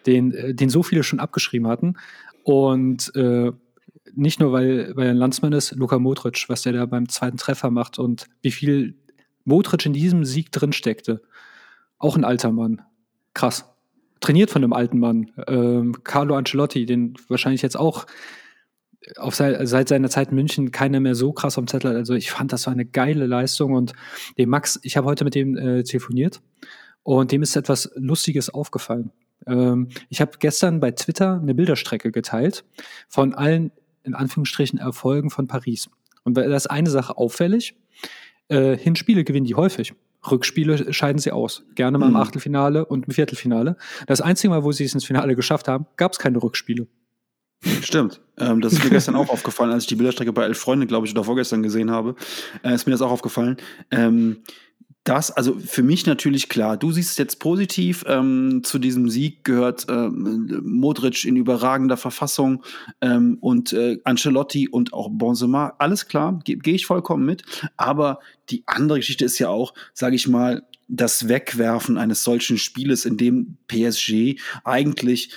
den, äh, den so viele schon abgeschrieben hatten. Und äh, nicht nur, weil, weil er ein Landsmann ist, Luka Modric, was der da beim zweiten Treffer macht und wie viel Modric in diesem Sieg drin steckte. Auch ein alter Mann. Krass. Trainiert von einem alten Mann. Ähm, Carlo Ancelotti, den wahrscheinlich jetzt auch auf seit, seit seiner Zeit in München keiner mehr so krass am Zettel. Also ich fand, das war eine geile Leistung und dem Max, ich habe heute mit dem äh, telefoniert und dem ist etwas Lustiges aufgefallen. Ähm, ich habe gestern bei Twitter eine Bilderstrecke geteilt von allen, in Anführungsstrichen, Erfolgen von Paris. Und da ist eine Sache auffällig. Äh, Hinspiele gewinnen die häufig. Rückspiele scheiden sie aus. Gerne mal im mhm. Achtelfinale und im Viertelfinale. Das einzige Mal, wo sie es ins Finale geschafft haben, gab es keine Rückspiele. Stimmt. Ähm, das ist mir gestern auch aufgefallen, als ich die Bilderstrecke bei Elf Freunde, glaube ich, oder vorgestern gesehen habe. Äh, ist mir das auch aufgefallen. Ähm, das, also für mich natürlich klar. Du siehst es jetzt positiv. Ähm, zu diesem Sieg gehört ähm, Modric in überragender Verfassung ähm, und äh, Ancelotti und auch Benzema. Alles klar, gehe geh ich vollkommen mit. Aber die andere Geschichte ist ja auch, sage ich mal, das Wegwerfen eines solchen Spieles, in dem PSG eigentlich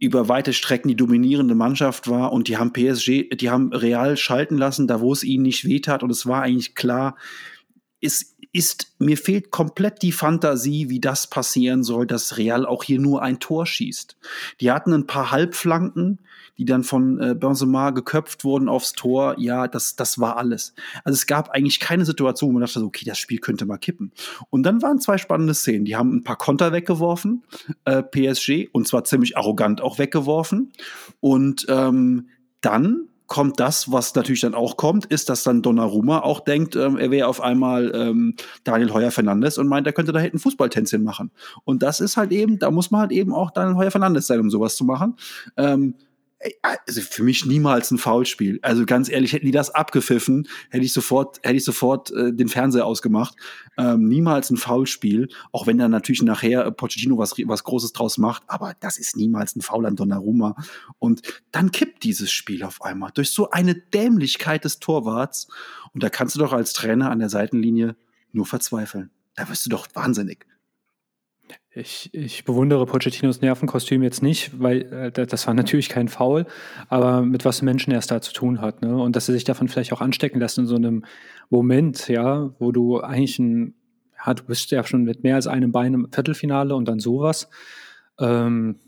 über weite Strecken die dominierende Mannschaft war und die haben PSG, die haben Real schalten lassen, da wo es ihnen nicht wehtat und es war eigentlich klar, es ist, mir fehlt komplett die Fantasie, wie das passieren soll, dass Real auch hier nur ein Tor schießt. Die hatten ein paar Halbflanken, die dann von äh, Benzema geköpft wurden aufs Tor. Ja, das, das war alles. Also es gab eigentlich keine Situation, wo man dachte, okay, das Spiel könnte mal kippen. Und dann waren zwei spannende Szenen. Die haben ein paar Konter weggeworfen, äh, PSG, und zwar ziemlich arrogant auch weggeworfen. Und ähm, dann kommt das, was natürlich dann auch kommt, ist, dass dann Donnarumma auch denkt, ähm, er wäre auf einmal ähm, Daniel Heuer Fernandes und meint, er könnte da hinten Fußballtänzchen machen. Und das ist halt eben, da muss man halt eben auch Daniel Heuer Fernandes sein, um sowas zu machen. Ähm, also für mich niemals ein Foulspiel. Also ganz ehrlich, hätten die das abgepfiffen, hätte ich sofort, hätte ich sofort äh, den Fernseher ausgemacht. Ähm, niemals ein Foulspiel, auch wenn da natürlich nachher äh, Pochettino was, was Großes draus macht, aber das ist niemals ein Foul an Donnarumma. Und dann kippt dieses Spiel auf einmal durch so eine Dämlichkeit des Torwarts. Und da kannst du doch als Trainer an der Seitenlinie nur verzweifeln. Da wirst du doch wahnsinnig. Ich, ich bewundere Pochettinos Nervenkostüm jetzt nicht, weil äh, das war natürlich kein Foul, aber mit was Menschen erst da zu tun hat. Ne? Und dass er sich davon vielleicht auch anstecken lässt in so einem Moment, ja, wo du eigentlich ein, ja, du bist ja schon mit mehr als einem Bein im Viertelfinale und dann sowas. Ähm,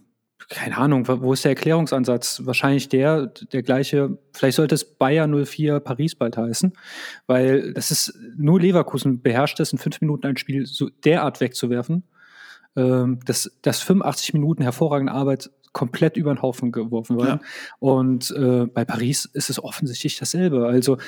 keine Ahnung, wo ist der Erklärungsansatz? Wahrscheinlich der, der gleiche, vielleicht sollte es Bayer 04 Paris bald heißen, weil das ist nur Leverkusen beherrscht es in fünf Minuten ein Spiel so derart wegzuwerfen, ähm, dass, dass 85 Minuten hervorragende Arbeit komplett über den Haufen geworfen werden. Ja. Und äh, bei Paris ist es offensichtlich dasselbe. Also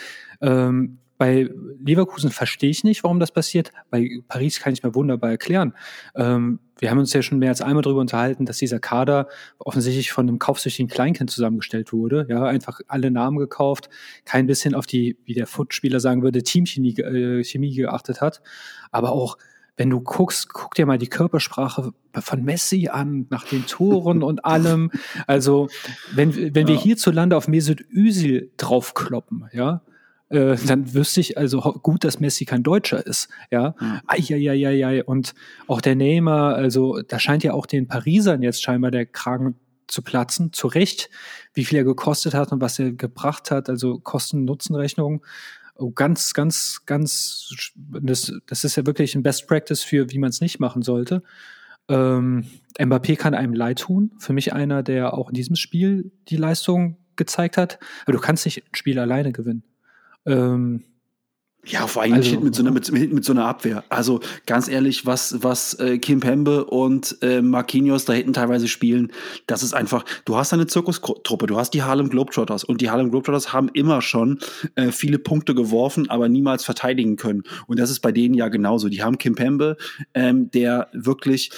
ähm, bei Leverkusen verstehe ich nicht, warum das passiert. Bei Paris kann ich mir wunderbar erklären. Ähm, wir haben uns ja schon mehr als einmal darüber unterhalten, dass dieser Kader offensichtlich von einem kaufsüchtigen Kleinkind zusammengestellt wurde. Ja, einfach alle Namen gekauft, kein bisschen auf die, wie der Footspieler sagen würde, Teamchemie äh, Chemie geachtet hat. Aber auch wenn du guckst, guck dir mal die Körpersprache von Messi an, nach den Toren und allem. Also, wenn, wenn ja. wir hierzulande auf Mesut Özil draufkloppen, ja, äh, dann wüsste ich also gut, dass Messi kein Deutscher ist. Ja, mhm. Eieieiei. und auch der Neymar, also da scheint ja auch den Parisern jetzt scheinbar der Kragen zu platzen. Zu Recht, wie viel er gekostet hat und was er gebracht hat, also Kosten-Nutzen-Rechnung. Oh, ganz, ganz, ganz, das, das ist ja wirklich ein Best Practice für, wie man es nicht machen sollte. Ähm, Mbappé kann einem leid tun. Für mich einer, der auch in diesem Spiel die Leistung gezeigt hat. Aber du kannst nicht ein Spiel alleine gewinnen. Ähm, ja, vor allem also, mit, so einer, mit, mit, so einer Abwehr. Also ganz ehrlich, was, was äh, Kim Pembe und äh, Marquinhos da hinten teilweise spielen, das ist einfach, du hast eine Zirkustruppe, du hast die Harlem Globetrotters und die Harlem Globetrotters haben immer schon äh, viele Punkte geworfen, aber niemals verteidigen können. Und das ist bei denen ja genauso. Die haben Kim Pembe, ähm, der wirklich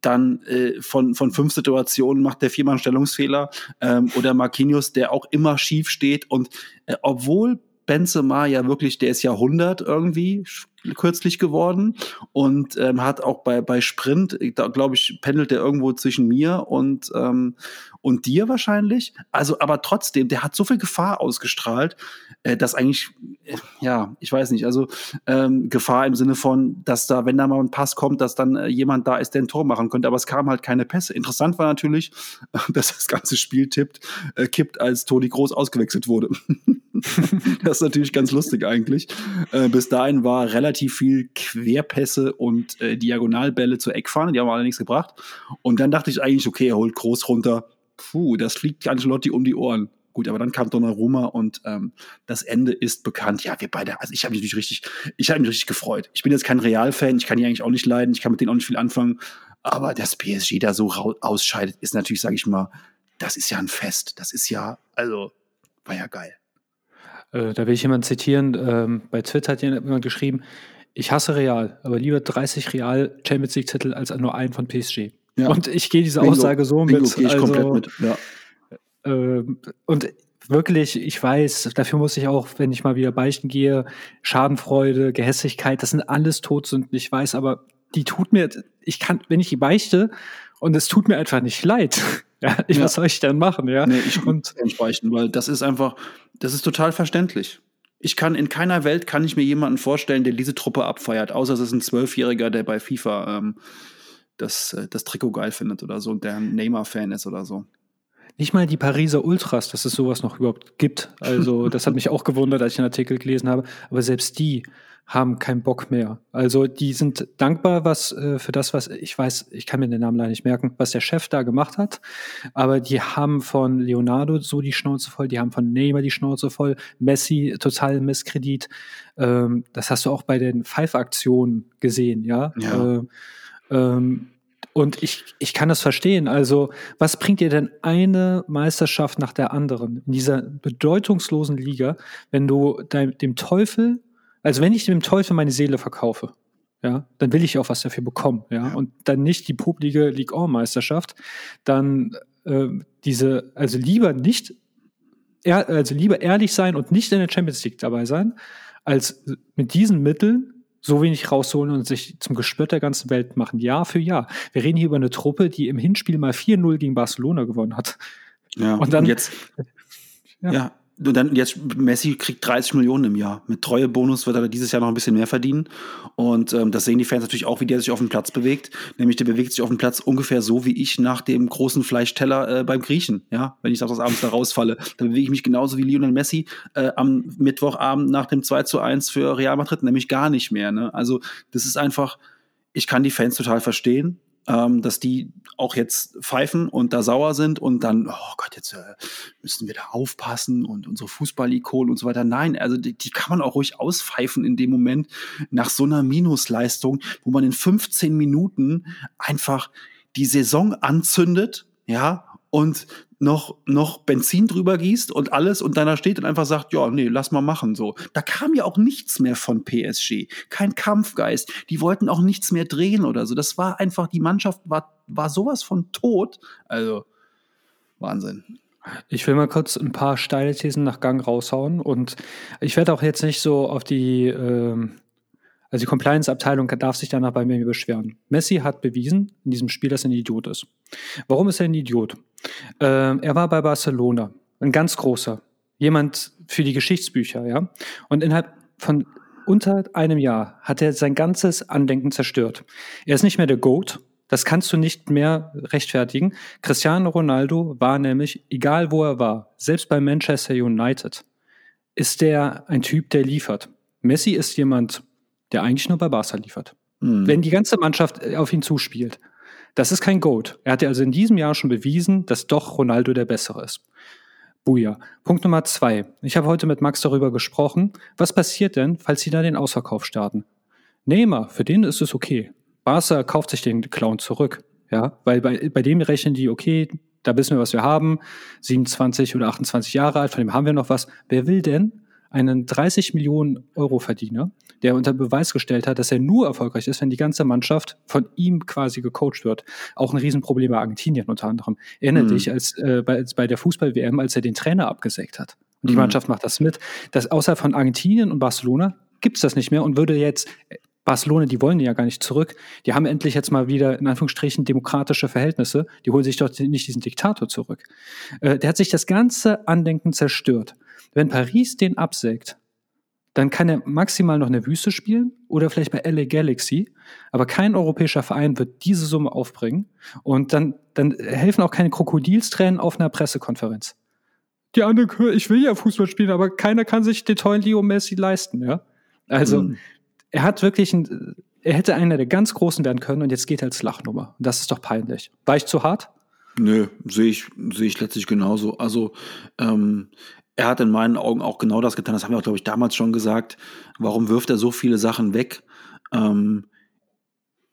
dann äh, von, von fünf Situationen macht der viermal einen Stellungsfehler ähm, oder Marquinhos, der auch immer schief steht und äh, obwohl Benzema ja wirklich, der ist Jahrhundert irgendwie kürzlich geworden und ähm, hat auch bei, bei Sprint, da glaube ich, pendelt der irgendwo zwischen mir und, ähm, und dir wahrscheinlich. Also, aber trotzdem, der hat so viel Gefahr ausgestrahlt, äh, dass eigentlich, äh, ja, ich weiß nicht, also ähm, Gefahr im Sinne von, dass da, wenn da mal ein Pass kommt, dass dann äh, jemand da ist, der ein Tor machen könnte, aber es kamen halt keine Pässe. Interessant war natürlich, dass das ganze Spiel tippt, äh, kippt, als Toni Groß ausgewechselt wurde. das ist natürlich ganz lustig eigentlich. Äh, bis dahin war relativ viel Querpässe und äh, Diagonalbälle zur Eckfahne, die haben alle nichts gebracht. Und dann dachte ich eigentlich, okay, er holt Groß runter. Puh, das fliegt Ancelotti um die Ohren. Gut, aber dann kam Donnarumma und ähm, das Ende ist bekannt. Ja, wir beide, also ich habe mich natürlich richtig, ich habe mich richtig gefreut. Ich bin jetzt kein Real-Fan, ich kann die eigentlich auch nicht leiden, ich kann mit denen auch nicht viel anfangen. Aber dass PSG da so ausscheidet, ist natürlich, sage ich mal, das ist ja ein Fest. Das ist ja, also, war ja geil. Äh, da will ich jemanden zitieren. Ähm, bei Twitter hat jemand geschrieben, ich hasse Real, aber lieber 30 Real Champions League Titel als nur einen von PSG. Ja. Und ich gehe diese Bingo. Aussage so Bingo, mit. Gehe ich also, komplett mit. Ja. Äh, und wirklich, ich weiß, dafür muss ich auch, wenn ich mal wieder beichten gehe, Schadenfreude, Gehässigkeit, das sind alles Todsünden. Ich weiß, aber die tut mir, ich kann, wenn ich die beichte und es tut mir einfach nicht leid. Ja, ich, ja. was soll ich denn machen, ja? Nee, ich und beichten, weil das ist einfach, das ist total verständlich. Ich kann in keiner Welt kann ich mir jemanden vorstellen, der diese Truppe abfeiert, außer es ist ein Zwölfjähriger, der bei FIFA ähm, das, äh, das Trikot geil findet oder so und der ein Neymar-Fan ist oder so. Nicht mal die Pariser Ultras, dass es sowas noch überhaupt gibt. Also, das hat mich auch gewundert, als ich einen Artikel gelesen habe. Aber selbst die haben keinen Bock mehr. Also die sind dankbar, was äh, für das, was ich weiß, ich kann mir den Namen leider nicht merken, was der Chef da gemacht hat. Aber die haben von Leonardo so die Schnauze voll, die haben von Neymar die Schnauze voll, Messi total Misskredit. Ähm, das hast du auch bei den Five-Aktionen gesehen, ja. ja. Äh, ähm, und ich, ich kann das verstehen. Also, was bringt dir denn eine Meisterschaft nach der anderen in dieser bedeutungslosen Liga, wenn du dein, dem Teufel also wenn ich dem Teufel meine Seele verkaufe, ja, dann will ich auch was dafür bekommen, ja, ja. und dann nicht die publige League All Meisterschaft, dann äh, diese, also lieber nicht, er, also lieber ehrlich sein und nicht in der Champions League dabei sein, als mit diesen Mitteln so wenig rausholen und sich zum Gespött der ganzen Welt machen, Jahr für Jahr. Wir reden hier über eine Truppe, die im Hinspiel mal 4-0 gegen Barcelona gewonnen hat. Ja, und dann und jetzt, ja. ja. Und dann jetzt Messi kriegt 30 Millionen im Jahr. Mit Treuebonus wird er dieses Jahr noch ein bisschen mehr verdienen. Und ähm, das sehen die Fans natürlich auch, wie der sich auf dem Platz bewegt. Nämlich der bewegt sich auf dem Platz ungefähr so wie ich nach dem großen Fleischteller äh, beim Griechen. Ja, wenn ich das abends da rausfalle, dann bewege ich mich genauso wie Lionel Messi äh, am Mittwochabend nach dem 2 zu 1 für Real Madrid, nämlich gar nicht mehr. Ne? Also das ist einfach, ich kann die Fans total verstehen ähm, dass die auch jetzt pfeifen und da sauer sind und dann, oh Gott, jetzt äh, müssen wir da aufpassen und unsere Fußballikonen und so weiter. Nein, also die, die kann man auch ruhig auspfeifen in dem Moment nach so einer Minusleistung, wo man in 15 Minuten einfach die Saison anzündet, ja, und noch, noch Benzin drüber gießt und alles und dann da steht und einfach sagt, ja, nee, lass mal machen, so. Da kam ja auch nichts mehr von PSG. Kein Kampfgeist. Die wollten auch nichts mehr drehen oder so. Das war einfach, die Mannschaft war, war sowas von tot. Also, Wahnsinn. Ich will mal kurz ein paar steile Thesen nach Gang raushauen und ich werde auch jetzt nicht so auf die, ähm, also die Compliance-Abteilung darf sich danach bei mir beschweren. Messi hat bewiesen in diesem Spiel, dass er ein Idiot ist. Warum ist er ein Idiot? Äh, er war bei Barcelona, ein ganz großer, jemand für die Geschichtsbücher, ja. Und innerhalb von unter einem Jahr hat er sein ganzes Andenken zerstört. Er ist nicht mehr der Goat. Das kannst du nicht mehr rechtfertigen. Cristiano Ronaldo war nämlich, egal wo er war, selbst bei Manchester United, ist der ein Typ, der liefert. Messi ist jemand, der eigentlich nur bei Barca liefert. Mhm. Wenn die ganze Mannschaft auf ihn zuspielt. Das ist kein Goat. Er hat ja also in diesem Jahr schon bewiesen, dass doch Ronaldo der Bessere ist. Buja. Punkt Nummer zwei. Ich habe heute mit Max darüber gesprochen. Was passiert denn, falls sie da den Ausverkauf starten? Neymar, für den ist es okay. Barca kauft sich den Clown zurück. Ja, weil bei, bei dem rechnen die, okay, da wissen wir, was wir haben. 27 oder 28 Jahre alt, von dem haben wir noch was. Wer will denn einen 30 Millionen Euro Verdiener, der unter Beweis gestellt hat, dass er nur erfolgreich ist, wenn die ganze Mannschaft von ihm quasi gecoacht wird. Auch ein Riesenproblem bei Argentinien unter anderem. Erinnere mhm. dich als äh, bei, bei der Fußball-WM, als er den Trainer abgesägt hat. Und die mhm. Mannschaft macht das mit. Das außer von Argentinien und Barcelona gibt's das nicht mehr und würde jetzt Barcelona, die wollen ja gar nicht zurück. Die haben endlich jetzt mal wieder in Anführungsstrichen demokratische Verhältnisse. Die holen sich doch nicht diesen Diktator zurück. Äh, der hat sich das ganze Andenken zerstört. Wenn Paris den absägt, dann kann er maximal noch eine Wüste spielen oder vielleicht bei LA Galaxy, aber kein europäischer Verein wird diese Summe aufbringen und dann, dann helfen auch keine Krokodilstränen auf einer Pressekonferenz. Die andere, ich will ja Fußball spielen, aber keiner kann sich den tollen Leo Messi leisten, ja. Also, mhm. er hat wirklich ein, er hätte einer der ganz Großen werden können und jetzt geht er als Lachnummer. Und das ist doch peinlich. War ich zu hart? Nö, sehe ich, sehe ich letztlich genauso. Also, ähm, er hat in meinen Augen auch genau das getan. Das haben wir auch, glaube ich, damals schon gesagt. Warum wirft er so viele Sachen weg? Ähm,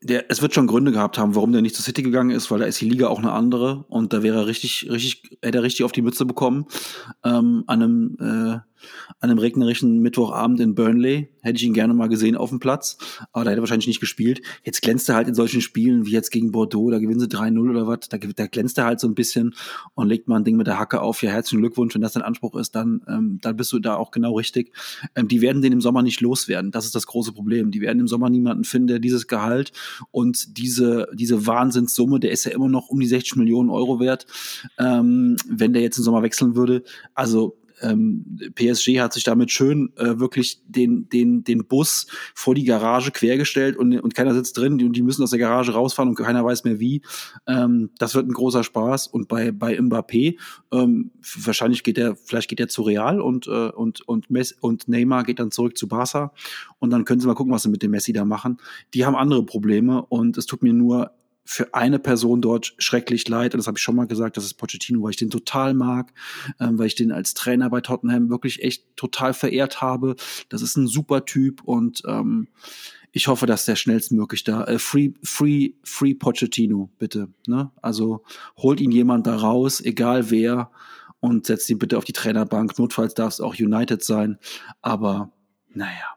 der, es wird schon Gründe gehabt haben, warum der nicht zur City gegangen ist, weil da ist die Liga auch eine andere und da wäre er richtig, richtig, hätte er richtig auf die Mütze bekommen ähm, an einem äh, an einem regnerischen Mittwochabend in Burnley. Hätte ich ihn gerne mal gesehen auf dem Platz, aber da hätte er wahrscheinlich nicht gespielt. Jetzt glänzt er halt in solchen Spielen wie jetzt gegen Bordeaux, da gewinnen sie 3-0 oder was, da, da glänzt er halt so ein bisschen und legt mal ein Ding mit der Hacke auf. Ja, herzlichen Glückwunsch, wenn das dein Anspruch ist, dann, ähm, dann bist du da auch genau richtig. Ähm, die werden den im Sommer nicht loswerden. Das ist das große Problem. Die werden im Sommer niemanden finden, der dieses Gehalt und diese, diese Wahnsinnssumme, der ist ja immer noch um die 60 Millionen Euro wert, ähm, wenn der jetzt im Sommer wechseln würde. Also ähm, PSG hat sich damit schön äh, wirklich den, den, den Bus vor die Garage quergestellt und, und keiner sitzt drin und die müssen aus der Garage rausfahren und keiner weiß mehr wie. Ähm, das wird ein großer Spaß. Und bei, bei Mbappé, ähm, wahrscheinlich geht er, vielleicht geht er zu Real und, äh, und, und, Messi, und Neymar geht dann zurück zu Barca. Und dann können sie mal gucken, was sie mit dem Messi da machen. Die haben andere Probleme und es tut mir nur für eine Person dort schrecklich leid. Und das habe ich schon mal gesagt, das ist Pochettino, weil ich den total mag, ähm, weil ich den als Trainer bei Tottenham wirklich echt total verehrt habe. Das ist ein super Typ und ähm, ich hoffe, dass der schnellstmöglich da äh, free free free Pochettino bitte, ne? Also holt ihn jemand da raus, egal wer und setzt ihn bitte auf die Trainerbank. Notfalls darf es auch United sein, aber naja.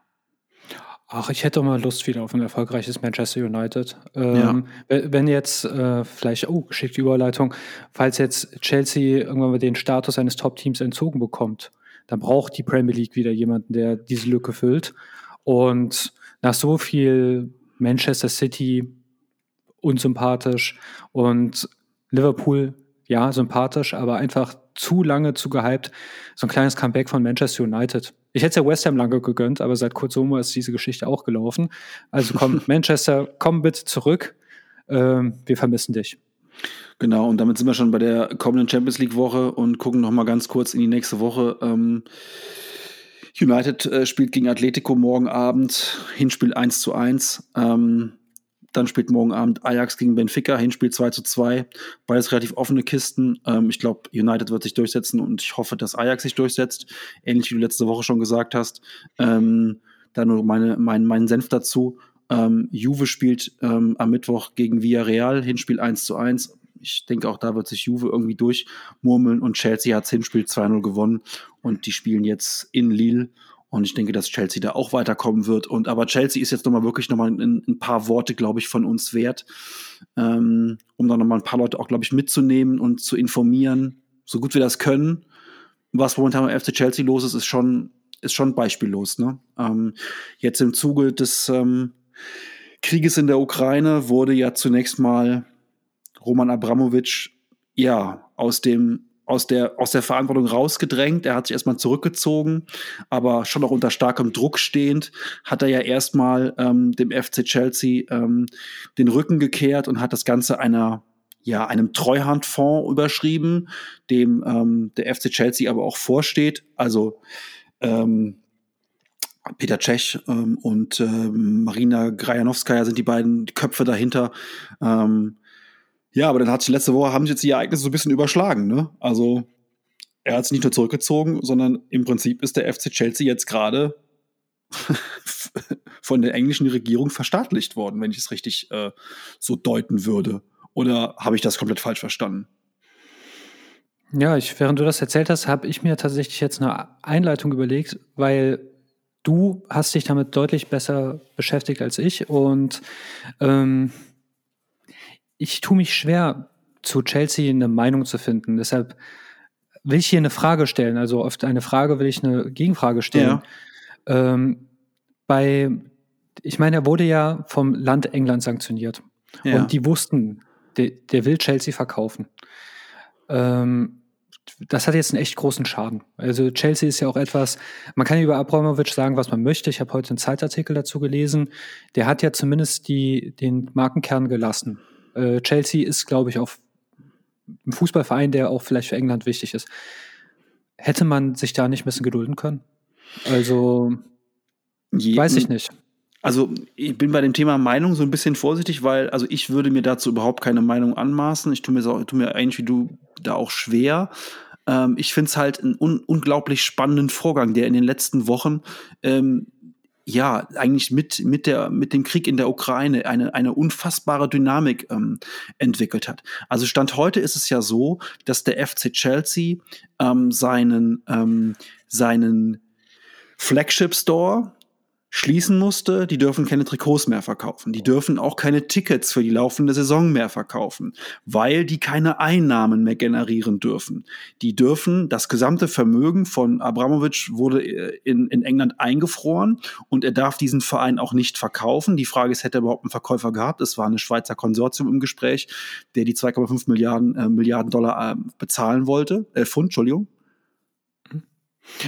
Ach, ich hätte mal Lust wieder auf ein erfolgreiches Manchester United. Ähm, ja. Wenn jetzt äh, vielleicht, oh, geschickte Überleitung, falls jetzt Chelsea irgendwann mal den Status eines Top-Teams entzogen bekommt, dann braucht die Premier League wieder jemanden, der diese Lücke füllt. Und nach so viel Manchester City unsympathisch und Liverpool ja sympathisch, aber einfach zu lange zu gehypt, so ein kleines Comeback von Manchester United ich hätte es ja West Ham lange gegönnt, aber seit Kurt Sommer ist diese Geschichte auch gelaufen. Also komm, Manchester, komm bitte zurück. Ähm, wir vermissen dich. Genau, und damit sind wir schon bei der kommenden Champions League Woche und gucken noch mal ganz kurz in die nächste Woche. Ähm, United äh, spielt gegen Atletico morgen Abend, Hinspiel 1 zu 1. Ähm, dann spielt morgen Abend Ajax gegen Benfica, Hinspiel 2 zu 2. Beides relativ offene Kisten. Ähm, ich glaube, United wird sich durchsetzen und ich hoffe, dass Ajax sich durchsetzt. Ähnlich wie du letzte Woche schon gesagt hast. Ähm, da nur meine, mein, meinen Senf dazu. Ähm, Juve spielt ähm, am Mittwoch gegen Villarreal, Hinspiel 1 zu 1. Ich denke, auch da wird sich Juve irgendwie durchmurmeln und Chelsea hat das Hinspiel 2-0 gewonnen und die spielen jetzt in Lille. Und ich denke, dass Chelsea da auch weiterkommen wird. Und aber Chelsea ist jetzt nochmal wirklich nochmal ein, ein paar Worte, glaube ich, von uns wert, ähm, um da nochmal ein paar Leute auch, glaube ich, mitzunehmen und zu informieren, so gut wir das können. Was momentan beim FC Chelsea los ist, ist schon, ist schon beispiellos. Ne? Ähm, jetzt im Zuge des ähm, Krieges in der Ukraine wurde ja zunächst mal Roman Abramowitsch ja aus dem aus der, aus der Verantwortung rausgedrängt. Er hat sich erstmal zurückgezogen, aber schon auch unter starkem Druck stehend, hat er ja erstmal ähm, dem FC Chelsea ähm, den Rücken gekehrt und hat das Ganze einer ja, einem Treuhandfonds überschrieben, dem ähm, der FC Chelsea aber auch vorsteht. Also ähm, Peter Cech ähm, und ähm, Marina Grajanowskaja sind die beiden Köpfe dahinter. Ähm, ja, aber dann hat sich letzte Woche haben sich jetzt die Ereignisse so ein bisschen überschlagen, ne? Also er hat sich nicht nur zurückgezogen, sondern im Prinzip ist der FC Chelsea jetzt gerade von der englischen Regierung verstaatlicht worden, wenn ich es richtig äh, so deuten würde. Oder habe ich das komplett falsch verstanden? Ja, ich, während du das erzählt hast, habe ich mir tatsächlich jetzt eine Einleitung überlegt, weil du hast dich damit deutlich besser beschäftigt als ich und ähm, ich tue mich schwer, zu Chelsea eine Meinung zu finden. Deshalb will ich hier eine Frage stellen. Also auf eine Frage will ich eine Gegenfrage stellen. Ja. Ähm, bei, ich meine, er wurde ja vom Land England sanktioniert. Ja. Und die wussten, der, der will Chelsea verkaufen. Ähm, das hat jetzt einen echt großen Schaden. Also Chelsea ist ja auch etwas, man kann über Abramovic sagen, was man möchte. Ich habe heute einen Zeitartikel dazu gelesen. Der hat ja zumindest die, den Markenkern gelassen. Äh, Chelsea ist, glaube ich, auch ein Fußballverein, der auch vielleicht für England wichtig ist. Hätte man sich da nicht ein bisschen gedulden können? Also, Je, weiß ich nicht. Also, ich bin bei dem Thema Meinung so ein bisschen vorsichtig, weil, also ich würde mir dazu überhaupt keine Meinung anmaßen. Ich tue mir, so, tue mir eigentlich wie du da auch schwer. Ähm, ich finde es halt einen un unglaublich spannenden Vorgang, der in den letzten Wochen ähm, ja, eigentlich mit, mit, der, mit dem Krieg in der Ukraine eine, eine unfassbare Dynamik ähm, entwickelt hat. Also Stand heute ist es ja so, dass der FC Chelsea ähm, seinen, ähm, seinen Flagship Store schließen musste, die dürfen keine Trikots mehr verkaufen. Die dürfen auch keine Tickets für die laufende Saison mehr verkaufen, weil die keine Einnahmen mehr generieren dürfen. Die dürfen, das gesamte Vermögen von Abramovic wurde äh, in, in England eingefroren und er darf diesen Verein auch nicht verkaufen. Die Frage ist, hätte er überhaupt einen Verkäufer gehabt? Es war eine Schweizer Konsortium im Gespräch, der die 2,5 Milliarden, äh, Milliarden Dollar äh, bezahlen wollte, äh, Pfund, Entschuldigung.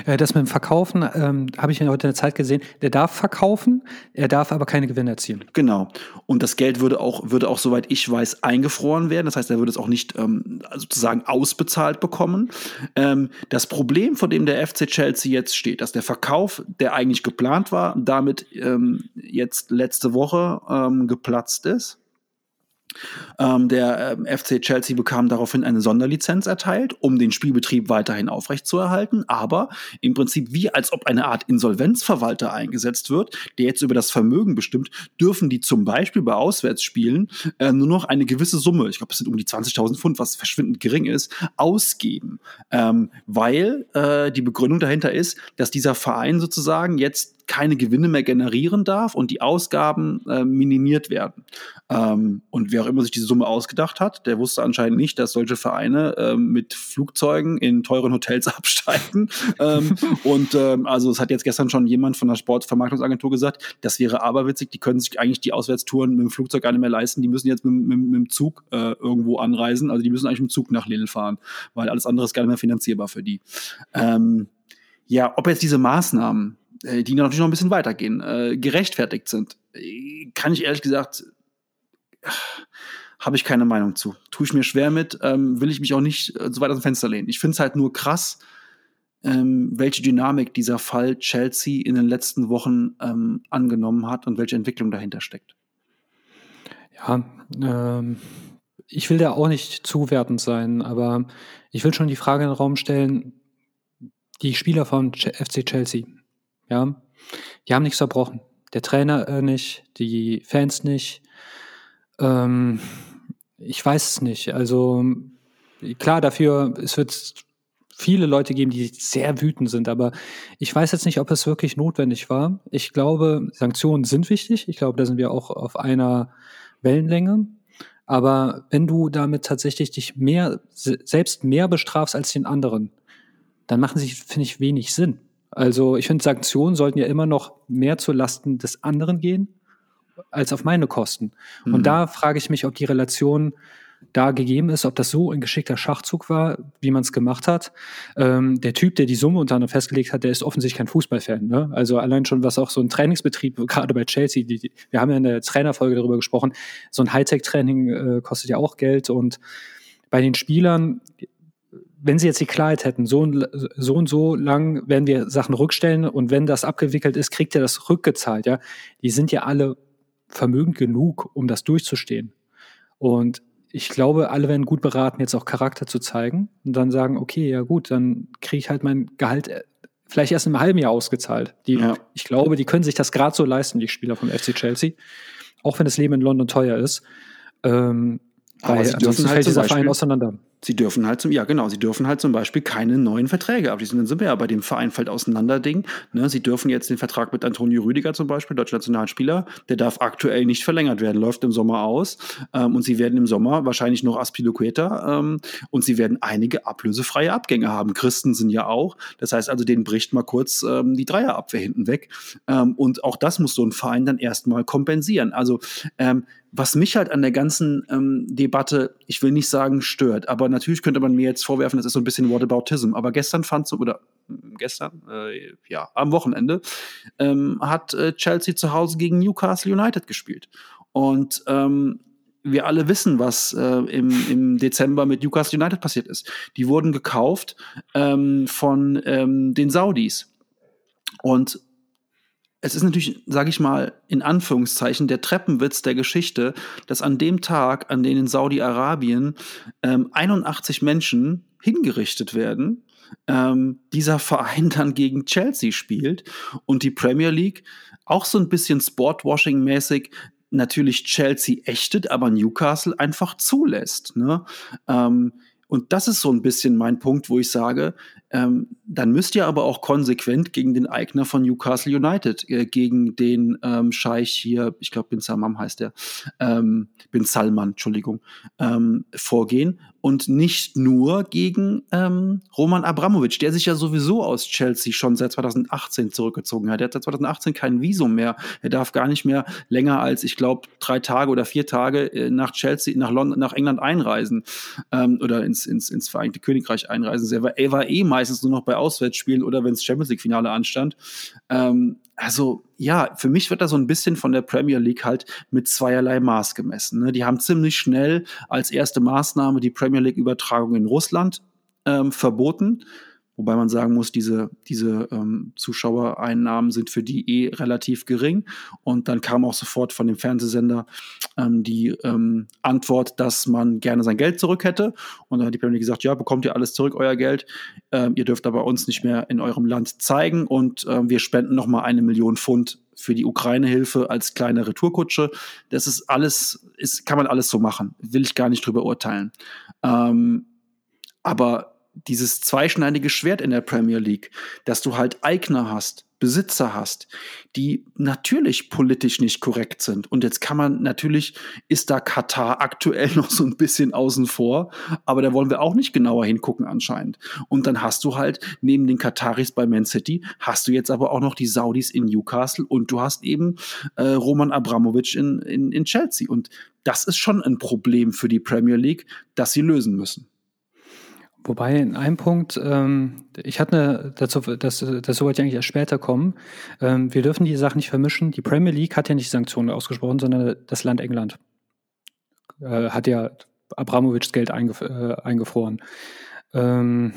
Äh, das mit dem Verkaufen ähm, habe ich heute in der Zeit gesehen. Der darf verkaufen, er darf aber keine Gewinne erzielen. Genau. Und das Geld würde auch, würde auch, soweit ich weiß, eingefroren werden. Das heißt, er würde es auch nicht ähm, sozusagen ausbezahlt bekommen. Ähm, das Problem, vor dem der FC Chelsea jetzt steht, dass der Verkauf, der eigentlich geplant war, damit ähm, jetzt letzte Woche ähm, geplatzt ist. Ähm, der äh, FC Chelsea bekam daraufhin eine Sonderlizenz erteilt, um den Spielbetrieb weiterhin aufrechtzuerhalten, aber im Prinzip wie als ob eine Art Insolvenzverwalter eingesetzt wird, der jetzt über das Vermögen bestimmt, dürfen die zum Beispiel bei Auswärtsspielen äh, nur noch eine gewisse Summe, ich glaube es sind um die 20.000 Pfund, was verschwindend gering ist, ausgeben, ähm, weil äh, die Begründung dahinter ist, dass dieser Verein sozusagen jetzt keine Gewinne mehr generieren darf und die Ausgaben äh, minimiert werden. Ähm, und wer auch immer sich diese Summe ausgedacht hat, der wusste anscheinend nicht, dass solche Vereine ähm, mit Flugzeugen in teuren Hotels absteigen. ähm, und ähm, also es hat jetzt gestern schon jemand von der Sportvermarktungsagentur gesagt, das wäre aberwitzig, die können sich eigentlich die Auswärtstouren mit dem Flugzeug gar nicht mehr leisten, die müssen jetzt mit, mit, mit dem Zug äh, irgendwo anreisen, also die müssen eigentlich mit dem Zug nach Lille fahren, weil alles andere ist gar nicht mehr finanzierbar für die. Ähm, ja, ob jetzt diese Maßnahmen äh, die natürlich noch ein bisschen weitergehen, äh, gerechtfertigt sind, äh, kann ich ehrlich gesagt, äh, habe ich keine Meinung zu. Tue ich mir schwer mit, ähm, will ich mich auch nicht äh, so weit aus dem Fenster lehnen. Ich finde es halt nur krass, ähm, welche Dynamik dieser Fall Chelsea in den letzten Wochen ähm, angenommen hat und welche Entwicklung dahinter steckt. Ja, ähm, ich will da auch nicht zuwertend sein, aber ich will schon die Frage in den Raum stellen, die Spieler von FC Chelsea, ja, die haben nichts verbrochen. Der Trainer äh, nicht, die Fans nicht. Ähm, ich weiß es nicht. Also klar, dafür, es wird viele Leute geben, die sehr wütend sind, aber ich weiß jetzt nicht, ob es wirklich notwendig war. Ich glaube, Sanktionen sind wichtig. Ich glaube, da sind wir auch auf einer Wellenlänge. Aber wenn du damit tatsächlich dich mehr, selbst mehr bestrafst als den anderen, dann machen sie, finde ich, wenig Sinn. Also ich finde, Sanktionen sollten ja immer noch mehr zu Lasten des anderen gehen, als auf meine Kosten. Mhm. Und da frage ich mich, ob die Relation da gegeben ist, ob das so ein geschickter Schachzug war, wie man es gemacht hat. Ähm, der Typ, der die Summe unter anderem festgelegt hat, der ist offensichtlich kein Fußballfan. Ne? Also allein schon, was auch so ein Trainingsbetrieb, gerade bei Chelsea, die, die, wir haben ja in der Trainerfolge darüber gesprochen, so ein Hightech-Training äh, kostet ja auch Geld und bei den Spielern, wenn sie jetzt die Klarheit hätten, so und so, und so lang werden wir Sachen rückstellen und wenn das abgewickelt ist, kriegt er das rückgezahlt, ja. Die sind ja alle vermögend genug, um das durchzustehen. Und ich glaube, alle werden gut beraten, jetzt auch Charakter zu zeigen und dann sagen, okay, ja gut, dann kriege ich halt mein Gehalt äh, vielleicht erst in einem halben Jahr ausgezahlt. Die, ja. Ich glaube, die können sich das gerade so leisten, die Spieler vom FC Chelsea, auch wenn das Leben in London teuer ist. Ähm, Aber weil ansonsten halt fällt dieser Verein auseinander. Sie dürfen halt zum, ja genau, sie dürfen halt zum Beispiel keine neuen Verträge abschließen. Dann sind wir ja bei dem Verein fällt auseinander Ding. Ne? Sie dürfen jetzt den Vertrag mit Antonio Rüdiger zum Beispiel, deutscher Nationalspieler, der darf aktuell nicht verlängert werden, läuft im Sommer aus. Ähm, und sie werden im Sommer wahrscheinlich noch Aspiluqueta ähm, und sie werden einige ablösefreie Abgänge haben. Christen sind ja auch. Das heißt also, denen bricht mal kurz ähm, die Dreierabwehr hinten weg. Ähm, und auch das muss so ein Verein dann erstmal kompensieren. Also ähm, was mich halt an der ganzen ähm, Debatte, ich will nicht sagen stört, aber natürlich könnte man mir jetzt vorwerfen, das ist so ein bisschen Whataboutism. Aber gestern fand so, oder hm, gestern, äh, ja, am Wochenende, ähm, hat äh, Chelsea zu Hause gegen Newcastle United gespielt. Und ähm, wir alle wissen, was äh, im, im Dezember mit Newcastle United passiert ist. Die wurden gekauft ähm, von ähm, den Saudis. Und es ist natürlich, sage ich mal, in Anführungszeichen der Treppenwitz der Geschichte, dass an dem Tag, an dem in Saudi-Arabien ähm, 81 Menschen hingerichtet werden, ähm, dieser Verein dann gegen Chelsea spielt und die Premier League auch so ein bisschen Sportwashing-mäßig natürlich Chelsea ächtet, aber Newcastle einfach zulässt. Ne? Ähm, und das ist so ein bisschen mein Punkt, wo ich sage, ähm, dann müsst ihr aber auch konsequent gegen den Eigner von Newcastle United, äh, gegen den ähm, Scheich hier, ich glaube Bin Salman heißt der, ähm, Bin Salman, Entschuldigung, ähm, vorgehen und nicht nur gegen ähm, Roman Abramovic, der sich ja sowieso aus Chelsea schon seit 2018 zurückgezogen hat. Er hat seit 2018 kein Visum mehr. Er darf gar nicht mehr länger als, ich glaube, drei Tage oder vier Tage äh, nach Chelsea, nach London, nach England einreisen ähm, oder ins, ins, ins Vereinigte Königreich einreisen. Er war, er war eh meistens nur noch bei Auswärtsspielen oder wenn es Champions League-Finale anstand. Ähm, also ja, für mich wird da so ein bisschen von der Premier League halt mit zweierlei Maß gemessen. Ne? Die haben ziemlich schnell als erste Maßnahme die Premier League-Übertragung in Russland ähm, verboten. Wobei man sagen muss, diese, diese ähm, Zuschauereinnahmen sind für die eh relativ gering. Und dann kam auch sofort von dem Fernsehsender ähm, die ähm, Antwort, dass man gerne sein Geld zurück hätte. Und dann hat die Premier gesagt, ja, bekommt ihr alles zurück, euer Geld. Ähm, ihr dürft aber uns nicht mehr in eurem Land zeigen. Und ähm, wir spenden nochmal eine Million Pfund für die Ukraine-Hilfe als kleine Retourkutsche. Das ist alles, ist, kann man alles so machen. Will ich gar nicht drüber urteilen. Ähm, aber dieses zweischneidige Schwert in der Premier League, dass du halt Eigner hast, Besitzer hast, die natürlich politisch nicht korrekt sind. Und jetzt kann man natürlich, ist da Katar aktuell noch so ein bisschen außen vor, aber da wollen wir auch nicht genauer hingucken anscheinend. Und dann hast du halt neben den Kataris bei Man City, hast du jetzt aber auch noch die Saudis in Newcastle und du hast eben äh, Roman Abramovic in, in, in Chelsea. Und das ist schon ein Problem für die Premier League, das sie lösen müssen. Wobei in einem Punkt, ähm, ich hatte dazu, das, das wollte ich eigentlich erst später kommen. Ähm, wir dürfen die Sachen nicht vermischen. Die Premier League hat ja nicht Sanktionen ausgesprochen, sondern das Land England äh, hat ja Abramowitschs Geld eingef äh, eingefroren. Ähm,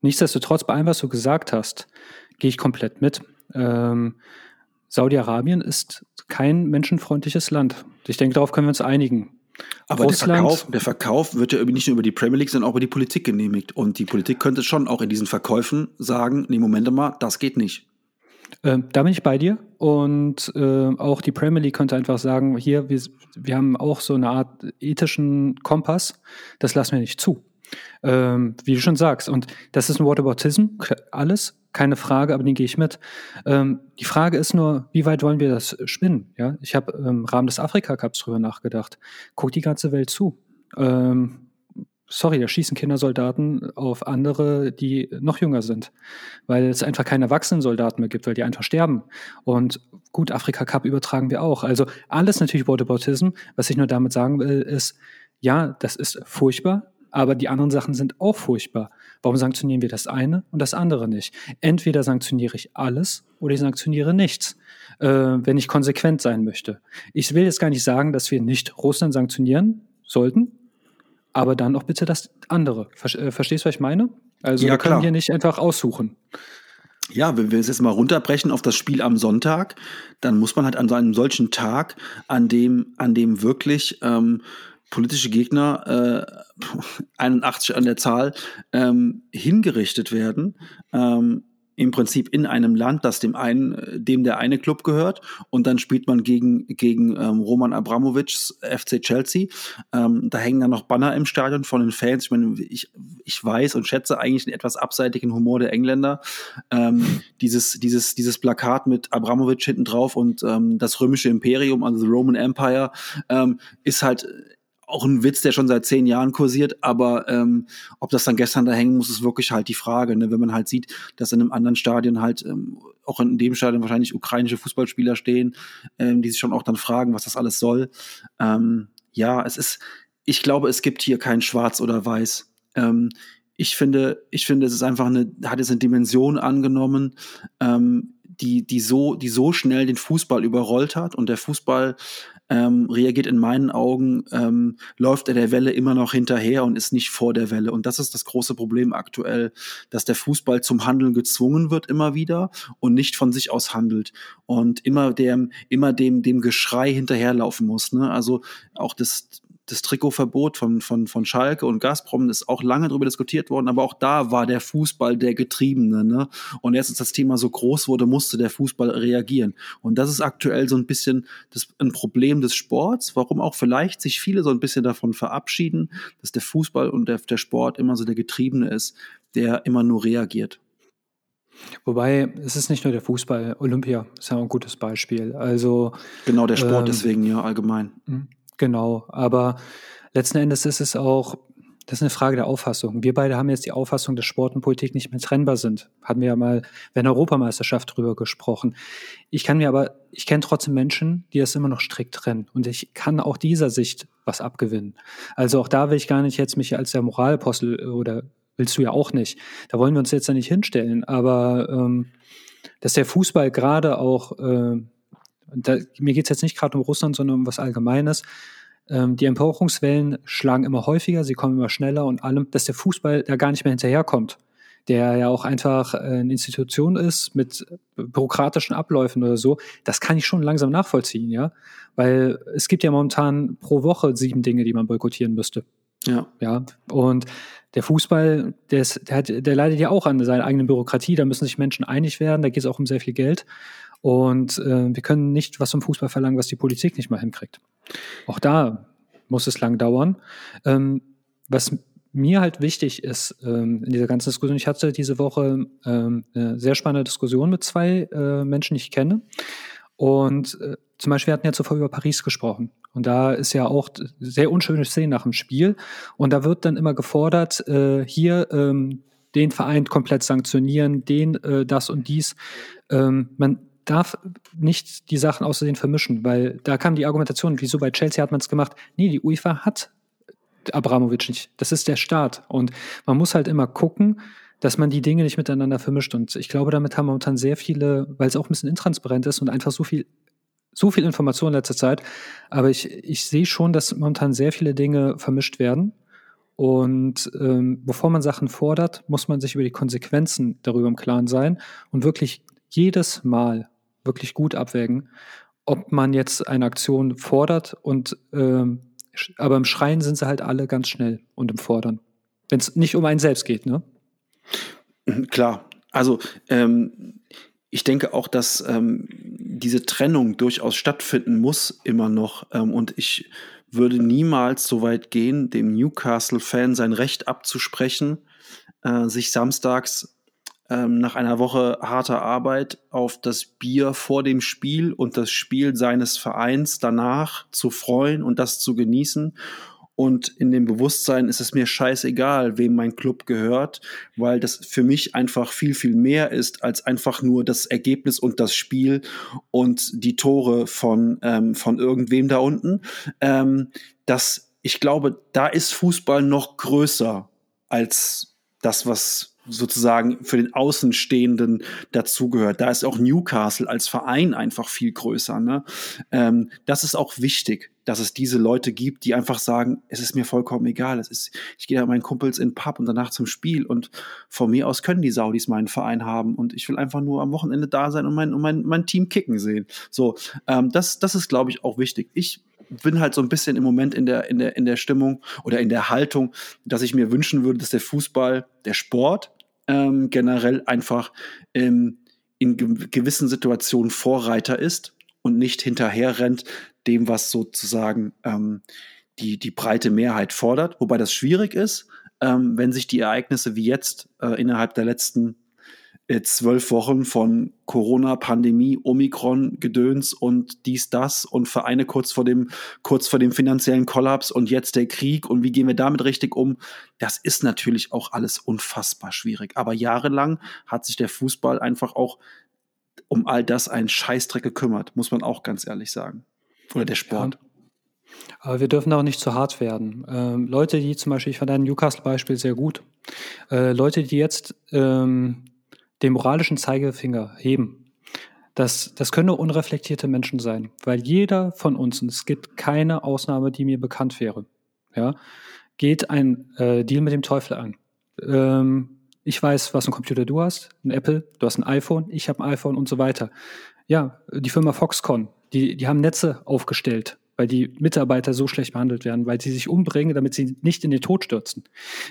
nichtsdestotrotz, bei allem, was du gesagt hast, gehe ich komplett mit. Ähm, Saudi-Arabien ist kein menschenfreundliches Land. Ich denke, darauf können wir uns einigen. Aber der Verkauf, der Verkauf, wird ja nicht nur über die Premier League, sondern auch über die Politik genehmigt. Und die Politik könnte schon auch in diesen Verkäufen sagen, nee, Moment mal, das geht nicht. Ähm, da bin ich bei dir. Und äh, auch die Premier League könnte einfach sagen, hier, wir, wir haben auch so eine Art ethischen Kompass, das lassen wir nicht zu. Ähm, wie du schon sagst. Und das ist ein Whataboutism, alles, keine Frage, aber den gehe ich mit. Ähm, die Frage ist nur, wie weit wollen wir das spinnen? Ja? Ich habe im Rahmen des Afrika-Cups drüber nachgedacht. Guckt die ganze Welt zu. Ähm, sorry, da schießen Kindersoldaten auf andere, die noch jünger sind, weil es einfach keine erwachsenen Soldaten mehr gibt, weil die einfach sterben. Und gut, Afrika Cup übertragen wir auch. Also alles natürlich Whataboutism. Was ich nur damit sagen will, ist, ja, das ist furchtbar, aber die anderen Sachen sind auch furchtbar. Warum sanktionieren wir das eine und das andere nicht? Entweder sanktioniere ich alles oder ich sanktioniere nichts, äh, wenn ich konsequent sein möchte. Ich will jetzt gar nicht sagen, dass wir nicht Russland sanktionieren sollten, aber dann auch bitte das andere. Äh, verstehst du, was ich meine? Also ja, wir können klar. hier nicht einfach aussuchen. Ja, wenn wir es jetzt mal runterbrechen auf das Spiel am Sonntag, dann muss man halt an so einem solchen Tag, an dem, an dem wirklich ähm, politische Gegner, äh, 81 an der Zahl, ähm, hingerichtet werden. Ähm, im Prinzip in einem Land, das dem einen, dem der eine Club gehört, und dann spielt man gegen, gegen ähm, Roman Abramovics FC Chelsea. Ähm, da hängen dann noch Banner im Stadion von den Fans. Ich meine, ich, ich weiß und schätze eigentlich den etwas abseitigen Humor der Engländer. Ähm, dieses, dieses, dieses Plakat mit Abramovic hinten drauf und ähm, das römische Imperium, also the Roman Empire, ähm, ist halt auch ein Witz, der schon seit zehn Jahren kursiert, aber ähm, ob das dann gestern da hängen muss, ist wirklich halt die Frage. Ne? Wenn man halt sieht, dass in einem anderen Stadion halt, ähm, auch in dem Stadion wahrscheinlich ukrainische Fußballspieler stehen, ähm, die sich schon auch dann fragen, was das alles soll. Ähm, ja, es ist, ich glaube, es gibt hier kein Schwarz oder Weiß. Ähm, ich finde, ich finde, es ist einfach eine, hat jetzt eine Dimension angenommen, ähm, die, die so, die so schnell den Fußball überrollt hat und der Fußball ähm, reagiert in meinen Augen, ähm, läuft er der Welle immer noch hinterher und ist nicht vor der Welle. Und das ist das große Problem aktuell, dass der Fußball zum Handeln gezwungen wird immer wieder und nicht von sich aus handelt und immer dem, immer dem, dem Geschrei hinterherlaufen muss. Ne? Also auch das, das Trikotverbot von, von, von Schalke und Gazprom ist auch lange darüber diskutiert worden, aber auch da war der Fußball der Getriebene. Ne? Und erst als das Thema so groß wurde, musste der Fußball reagieren. Und das ist aktuell so ein bisschen das, ein Problem des Sports, warum auch vielleicht sich viele so ein bisschen davon verabschieden, dass der Fußball und der, der Sport immer so der Getriebene ist, der immer nur reagiert. Wobei, es ist nicht nur der Fußball, Olympia ist ja auch ein gutes Beispiel. Also genau der Sport ähm, deswegen ja allgemein. Genau, aber letzten Endes ist es auch, das ist eine Frage der Auffassung. Wir beide haben jetzt die Auffassung, dass Sport und Politik nicht mehr trennbar sind. Hatten wir ja mal bei der Europameisterschaft drüber gesprochen. Ich kann mir aber, ich kenne trotzdem Menschen, die das immer noch strikt trennen. Und ich kann auch dieser Sicht was abgewinnen. Also auch da will ich gar nicht jetzt mich als der Moralapostel oder willst du ja auch nicht. Da wollen wir uns jetzt ja nicht hinstellen. Aber ähm, dass der Fußball gerade auch äh, da, mir geht es jetzt nicht gerade um Russland, sondern um was Allgemeines. Ähm, die Empörungswellen schlagen immer häufiger, sie kommen immer schneller und allem, dass der Fußball da gar nicht mehr hinterherkommt. Der ja auch einfach äh, eine Institution ist mit bürokratischen Abläufen oder so, das kann ich schon langsam nachvollziehen, ja. Weil es gibt ja momentan pro Woche sieben Dinge, die man boykottieren müsste. Ja. Ja. Und der Fußball, der, ist, der, hat, der leidet ja auch an seiner eigenen Bürokratie, da müssen sich Menschen einig werden, da geht es auch um sehr viel Geld. Und äh, wir können nicht was vom Fußball verlangen, was die Politik nicht mal hinkriegt. Auch da muss es lang dauern. Ähm, was mir halt wichtig ist ähm, in dieser ganzen Diskussion, ich hatte diese Woche ähm, eine sehr spannende Diskussion mit zwei äh, Menschen, die ich kenne. Und äh, zum Beispiel, wir hatten ja zuvor über Paris gesprochen. Und da ist ja auch sehr unschöne Szenen nach dem Spiel. Und da wird dann immer gefordert, äh, hier ähm, den Verein komplett sanktionieren, den, äh, das und dies. Ähm, man darf nicht die Sachen außerdem vermischen, weil da kam die Argumentation, wieso bei Chelsea hat man es gemacht? Nee, die UEFA hat Abramovic nicht. Das ist der Staat. Und man muss halt immer gucken, dass man die Dinge nicht miteinander vermischt. Und ich glaube, damit haben momentan sehr viele, weil es auch ein bisschen intransparent ist und einfach so viel, so viel Information in letzter Zeit. Aber ich, ich sehe schon, dass momentan sehr viele Dinge vermischt werden. Und ähm, bevor man Sachen fordert, muss man sich über die Konsequenzen darüber im Klaren sein und wirklich jedes Mal wirklich gut abwägen, ob man jetzt eine Aktion fordert und ähm, aber im Schreien sind sie halt alle ganz schnell und im Fordern. Wenn es nicht um einen selbst geht, ne? Mhm, klar. Also ähm, ich denke auch, dass ähm, diese Trennung durchaus stattfinden muss, immer noch. Ähm, und ich würde niemals so weit gehen, dem Newcastle-Fan sein Recht abzusprechen, äh, sich samstags ähm, nach einer Woche harter Arbeit auf das Bier vor dem Spiel und das Spiel seines Vereins danach zu freuen und das zu genießen. Und in dem Bewusstsein ist es mir scheißegal, wem mein Club gehört, weil das für mich einfach viel, viel mehr ist als einfach nur das Ergebnis und das Spiel und die Tore von, ähm, von irgendwem da unten. Ähm, das, ich glaube, da ist Fußball noch größer als das, was sozusagen für den Außenstehenden dazugehört. Da ist auch Newcastle als Verein einfach viel größer. Ne? Ähm, das ist auch wichtig, dass es diese Leute gibt, die einfach sagen, es ist mir vollkommen egal. Es ist, ich gehe da mit meinen Kumpels in den Pub und danach zum Spiel und von mir aus können die Saudis meinen Verein haben und ich will einfach nur am Wochenende da sein und mein, und mein, mein Team kicken sehen. So, ähm, das, das ist, glaube ich, auch wichtig. Ich bin halt so ein bisschen im Moment in der, in der, in der Stimmung oder in der Haltung, dass ich mir wünschen würde, dass der Fußball, der Sport ähm, generell einfach ähm, in ge gewissen Situationen Vorreiter ist und nicht hinterher rennt dem, was sozusagen ähm, die, die breite Mehrheit fordert. Wobei das schwierig ist, ähm, wenn sich die Ereignisse wie jetzt äh, innerhalb der letzten zwölf Wochen von Corona, Pandemie, Omikron, Gedöns und dies, das und Vereine kurz vor dem, kurz vor dem finanziellen Kollaps und jetzt der Krieg und wie gehen wir damit richtig um? Das ist natürlich auch alles unfassbar schwierig. Aber jahrelang hat sich der Fußball einfach auch um all das einen Scheißdreck gekümmert, muss man auch ganz ehrlich sagen. Oder der Sport. Ja. Aber wir dürfen auch nicht zu hart werden. Ähm, Leute, die zum Beispiel, ich fand dein Newcastle-Beispiel sehr gut, äh, Leute, die jetzt ähm, den moralischen Zeigefinger heben. Das, das können nur unreflektierte Menschen sein, weil jeder von uns, und es gibt keine Ausnahme, die mir bekannt wäre, ja, geht ein äh, Deal mit dem Teufel an. Ähm, ich weiß, was ein Computer du hast, ein Apple, du hast ein iPhone, ich habe ein iPhone und so weiter. Ja, die Firma Foxconn, die, die haben Netze aufgestellt, weil die Mitarbeiter so schlecht behandelt werden, weil sie sich umbringen, damit sie nicht in den Tod stürzen.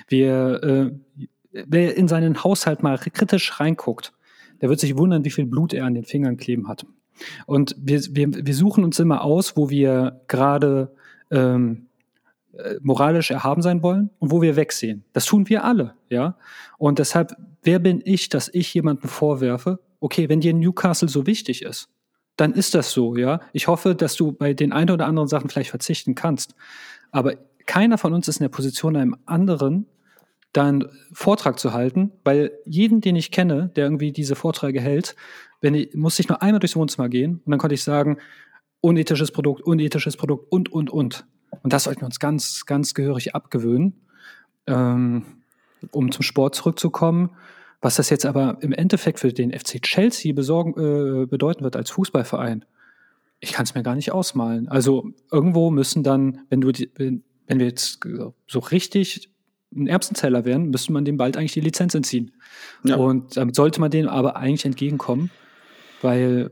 Wir, äh, wer in seinen Haushalt mal kritisch reinguckt, der wird sich wundern, wie viel Blut er an den Fingern kleben hat. Und wir, wir, wir suchen uns immer aus, wo wir gerade ähm, äh, moralisch erhaben sein wollen und wo wir wegsehen. Das tun wir alle, ja. Und deshalb, wer bin ich, dass ich jemanden vorwerfe, okay, wenn dir Newcastle so wichtig ist, dann ist das so, ja. Ich hoffe, dass du bei den ein oder anderen Sachen vielleicht verzichten kannst. Aber keiner von uns ist in der Position, einem anderen dann Vortrag zu halten, weil jeden, den ich kenne, der irgendwie diese Vorträge hält, wenn ich, muss ich nur einmal durchs Wohnzimmer gehen und dann konnte ich sagen, unethisches Produkt, unethisches Produkt und, und, und. Und das sollten wir uns ganz, ganz gehörig abgewöhnen. Ähm, um zum Sport zurückzukommen, was das jetzt aber im Endeffekt für den FC Chelsea besorgen, äh, bedeuten wird als Fußballverein, ich kann es mir gar nicht ausmalen. Also irgendwo müssen dann, wenn du die, wenn wir jetzt so richtig ein Erbsenzeller wären, müsste man dem bald eigentlich die Lizenz entziehen. Ja. Und damit sollte man denen aber eigentlich entgegenkommen, weil,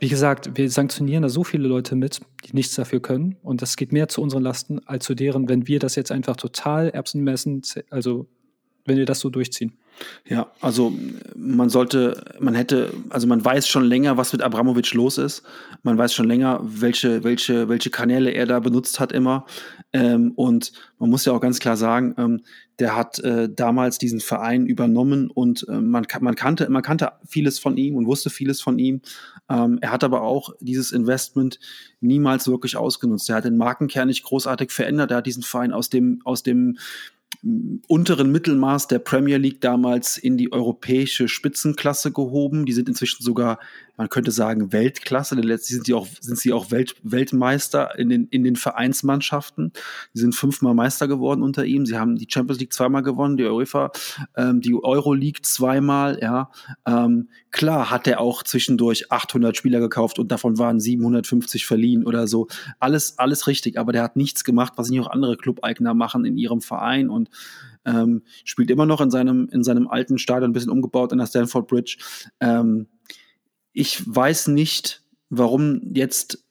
wie gesagt, wir sanktionieren da so viele Leute mit, die nichts dafür können. Und das geht mehr zu unseren Lasten als zu deren, wenn wir das jetzt einfach total erbsenmessen, also wenn wir das so durchziehen. Ja, also man sollte, man hätte, also man weiß schon länger, was mit Abramowitsch los ist. Man weiß schon länger, welche, welche, welche Kanäle er da benutzt hat immer. Ähm, und man muss ja auch ganz klar sagen, ähm, der hat äh, damals diesen Verein übernommen und äh, man, man, kannte, man kannte vieles von ihm und wusste vieles von ihm. Ähm, er hat aber auch dieses Investment niemals wirklich ausgenutzt. Er hat den Markenkern nicht großartig verändert. Er hat diesen Verein aus dem, aus dem unteren Mittelmaß der Premier League damals in die europäische Spitzenklasse gehoben. Die sind inzwischen sogar, man könnte sagen, Weltklasse. Letztlich sind, die auch, sind sie auch Welt, Weltmeister in den, in den Vereinsmannschaften. Die sind fünfmal Meister geworden unter ihm. Sie haben die Champions League zweimal gewonnen, die UEFA, ähm, die Euro League zweimal. Ja, ähm, klar hat er auch zwischendurch 800 Spieler gekauft und davon waren 750 verliehen oder so. Alles, alles richtig. Aber der hat nichts gemacht, was nicht auch andere Club-Eigner machen in ihrem Verein und ähm, spielt immer noch in seinem, in seinem alten Stadion, ein bisschen umgebaut in der Stanford Bridge. Ähm, ich weiß nicht, warum jetzt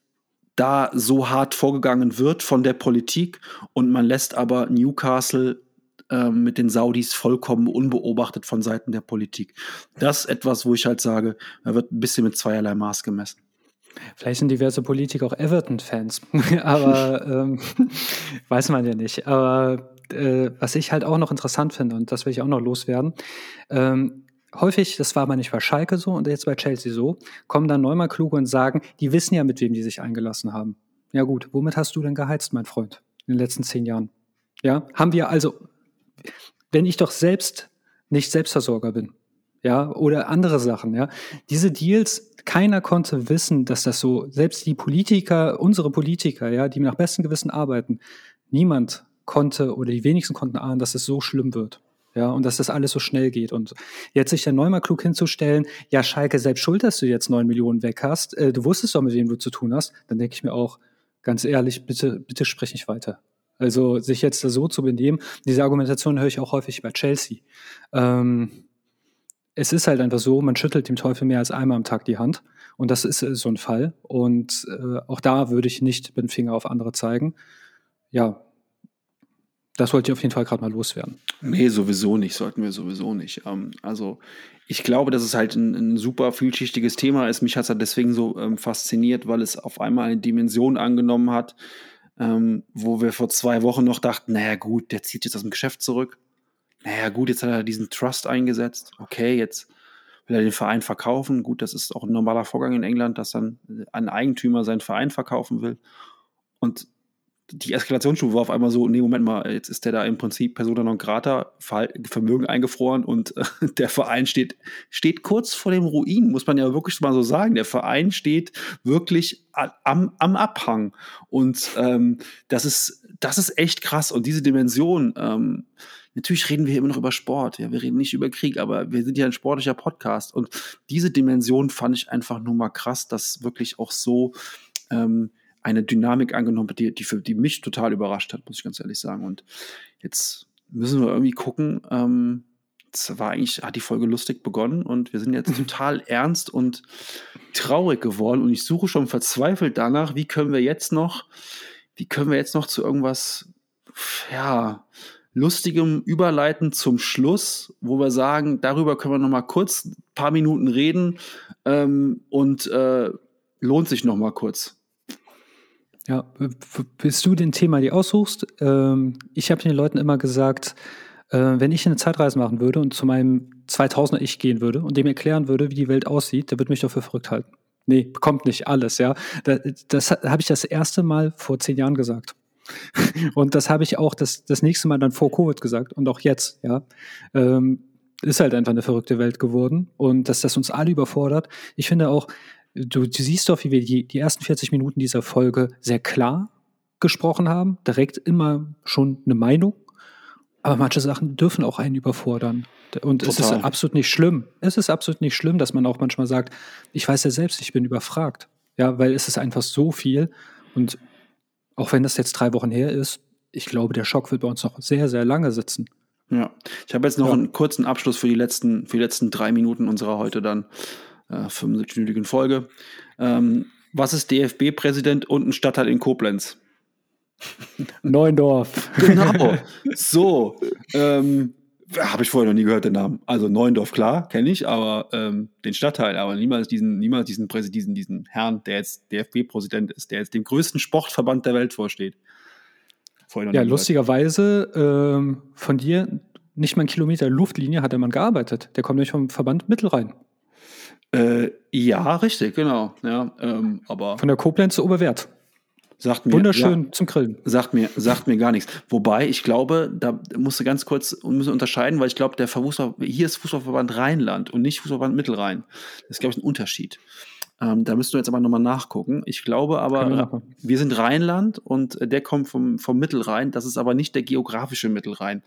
da so hart vorgegangen wird von der Politik und man lässt aber Newcastle äh, mit den Saudis vollkommen unbeobachtet von Seiten der Politik. Das ist etwas, wo ich halt sage, da wird ein bisschen mit zweierlei Maß gemessen. Vielleicht sind diverse Politiker auch Everton-Fans, aber ähm, weiß man ja nicht. Aber äh, was ich halt auch noch interessant finde, und das will ich auch noch loswerden, ähm, häufig, das war aber nicht bei Schalke so und jetzt bei Chelsea so, kommen dann neunmal kluge und sagen, die wissen ja, mit wem die sich eingelassen haben. Ja gut, womit hast du denn geheizt, mein Freund, in den letzten zehn Jahren? Ja, haben wir also, wenn ich doch selbst nicht Selbstversorger bin, ja, oder andere Sachen, ja, diese Deals, keiner konnte wissen, dass das so, selbst die Politiker, unsere Politiker, ja, die nach bestem Gewissen arbeiten, niemand konnte oder die wenigsten konnten ahnen, dass es so schlimm wird. Ja, und dass das alles so schnell geht. Und jetzt sich dann neunmal klug hinzustellen, ja, Schalke, selbst schuld, dass du jetzt neun Millionen weg hast, äh, du wusstest doch, mit wem du zu tun hast, dann denke ich mir auch, ganz ehrlich, bitte, bitte sprich nicht weiter. Also sich jetzt so zu benehmen, diese Argumentation höre ich auch häufig bei Chelsea. Ähm, es ist halt einfach so, man schüttelt dem Teufel mehr als einmal am Tag die Hand. Und das ist äh, so ein Fall. Und äh, auch da würde ich nicht mit dem Finger auf andere zeigen. Ja, das wollte ich auf jeden Fall gerade mal loswerden. Nee, sowieso nicht, sollten wir sowieso nicht. Ähm, also ich glaube, dass es halt ein, ein super vielschichtiges Thema ist. Mich hat es halt deswegen so ähm, fasziniert, weil es auf einmal eine Dimension angenommen hat, ähm, wo wir vor zwei Wochen noch dachten, naja gut, der zieht jetzt aus dem Geschäft zurück. Naja gut, jetzt hat er diesen Trust eingesetzt. Okay, jetzt will er den Verein verkaufen. Gut, das ist auch ein normaler Vorgang in England, dass dann ein Eigentümer seinen Verein verkaufen will. Und die Eskalationsstufe war auf einmal so, nee, Moment mal, jetzt ist der da im Prinzip Persona non grata, Vermögen eingefroren und äh, der Verein steht, steht kurz vor dem Ruin, muss man ja wirklich mal so sagen. Der Verein steht wirklich am, am Abhang. Und ähm, das, ist, das ist echt krass. Und diese Dimension, ähm, natürlich reden wir immer noch über Sport, ja, wir reden nicht über Krieg, aber wir sind ja ein sportlicher Podcast. Und diese Dimension fand ich einfach nur mal krass, dass wirklich auch so ähm, eine Dynamik angenommen, die, die, für, die mich total überrascht hat, muss ich ganz ehrlich sagen. Und jetzt müssen wir irgendwie gucken. Ähm, es war eigentlich, hat die Folge lustig begonnen und wir sind jetzt total ernst und traurig geworden. Und ich suche schon verzweifelt danach, wie können wir jetzt noch, wie können wir jetzt noch zu irgendwas, ja, lustigem überleiten zum Schluss, wo wir sagen, darüber können wir noch mal kurz ein paar Minuten reden ähm, und äh, lohnt sich noch mal kurz. Ja, bis du den Thema dir aussuchst, ähm, ich habe den Leuten immer gesagt, äh, wenn ich eine Zeitreise machen würde und zu meinem 2000er Ich gehen würde und dem erklären würde, wie die Welt aussieht, der würde mich doch für verrückt halten. Nee, bekommt nicht alles, ja. Das, das habe ich das erste Mal vor zehn Jahren gesagt. und das habe ich auch das, das nächste Mal dann vor Covid gesagt und auch jetzt, ja. Ähm, ist halt einfach eine verrückte Welt geworden und dass das uns alle überfordert. Ich finde auch, du, du siehst doch, wie wir die, die ersten 40 Minuten dieser Folge sehr klar gesprochen haben, direkt immer schon eine Meinung. Aber manche Sachen dürfen auch einen überfordern. Und Total. es ist absolut nicht schlimm. Es ist absolut nicht schlimm, dass man auch manchmal sagt, ich weiß ja selbst, ich bin überfragt. Ja, weil es ist einfach so viel. Und auch wenn das jetzt drei Wochen her ist, ich glaube, der Schock wird bei uns noch sehr, sehr lange sitzen. Ja, ich habe jetzt noch ja. einen kurzen Abschluss für die letzten, für die letzten drei Minuten unserer heute dann äh, 75-minütigen Folge. Ähm, was ist DFB-Präsident und ein Stadtteil in Koblenz? Neuendorf. Genau. So. Ähm, habe ich vorher noch nie gehört, den Namen. Also Neuendorf, klar, kenne ich, aber ähm, den Stadtteil, aber niemals diesen, niemals diesen, diesen, diesen Herrn, der jetzt DFB-Präsident ist, der jetzt dem größten Sportverband der Welt vorsteht. ja, lustigerweise ähm, von dir nicht mal einen Kilometer Luftlinie hat der Mann gearbeitet. Der kommt nämlich vom Verband Mittelrhein. Äh, ja, richtig, genau. Ja, ähm, aber Von der Koblenz zu Oberwert. Sagt mir, Wunderschön ja, zum Grillen. Sagt mir, sagt mir gar nichts. Wobei, ich glaube, da musst du ganz kurz müssen unterscheiden, weil ich glaube, der Fußball, hier ist Fußballverband Rheinland und nicht Fußballverband Mittelrhein. Das ist, glaube ich, ein Unterschied. Ähm, da müssten wir jetzt aber nochmal nachgucken. Ich glaube aber, wir, wir, sind Rheinland und der kommt vom, vom Mittelrhein. Das ist aber nicht der geografische Mittelrhein.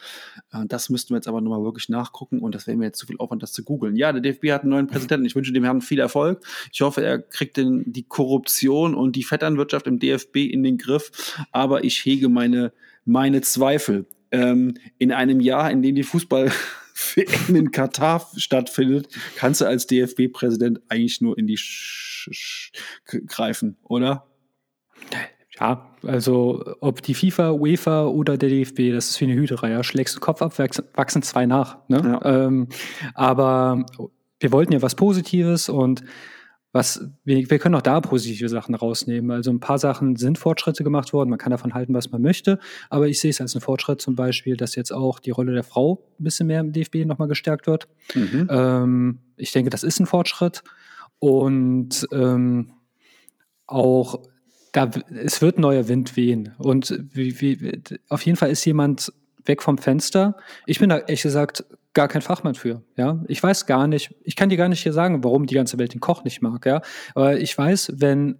Äh, das müssten wir jetzt aber nochmal wirklich nachgucken und das wäre mir jetzt zu viel Aufwand, das zu googeln. Ja, der DFB hat einen neuen Präsidenten. Ich wünsche dem Herrn viel Erfolg. Ich hoffe, er kriegt den, die Korruption und die Vetternwirtschaft im DFB in den Griff. Aber ich hege meine, meine Zweifel. Ähm, in einem Jahr, in dem die Fußball in Katar stattfindet, kannst du als DFB-Präsident eigentlich nur in die Sch Sch greifen, oder? Ja, also ob die FIFA, UEFA oder der DFB, das ist wie eine Hüterei. Ja. Schlägst du Kopf ab, wachsen zwei nach. Ne? Ja. Ähm, aber wir wollten ja was Positives und was, wir, wir können auch da positive Sachen rausnehmen. Also ein paar Sachen sind Fortschritte gemacht worden. Man kann davon halten, was man möchte. Aber ich sehe es als einen Fortschritt zum Beispiel, dass jetzt auch die Rolle der Frau ein bisschen mehr im DFB nochmal gestärkt wird. Mhm. Ähm, ich denke, das ist ein Fortschritt. Und ähm, auch da, es wird neuer Wind wehen. Und wie, wie, auf jeden Fall ist jemand weg vom Fenster. Ich bin da ehrlich gesagt gar kein Fachmann für. Ja, ich weiß gar nicht, ich kann dir gar nicht hier sagen, warum die ganze Welt den Koch nicht mag. Ja, aber ich weiß, wenn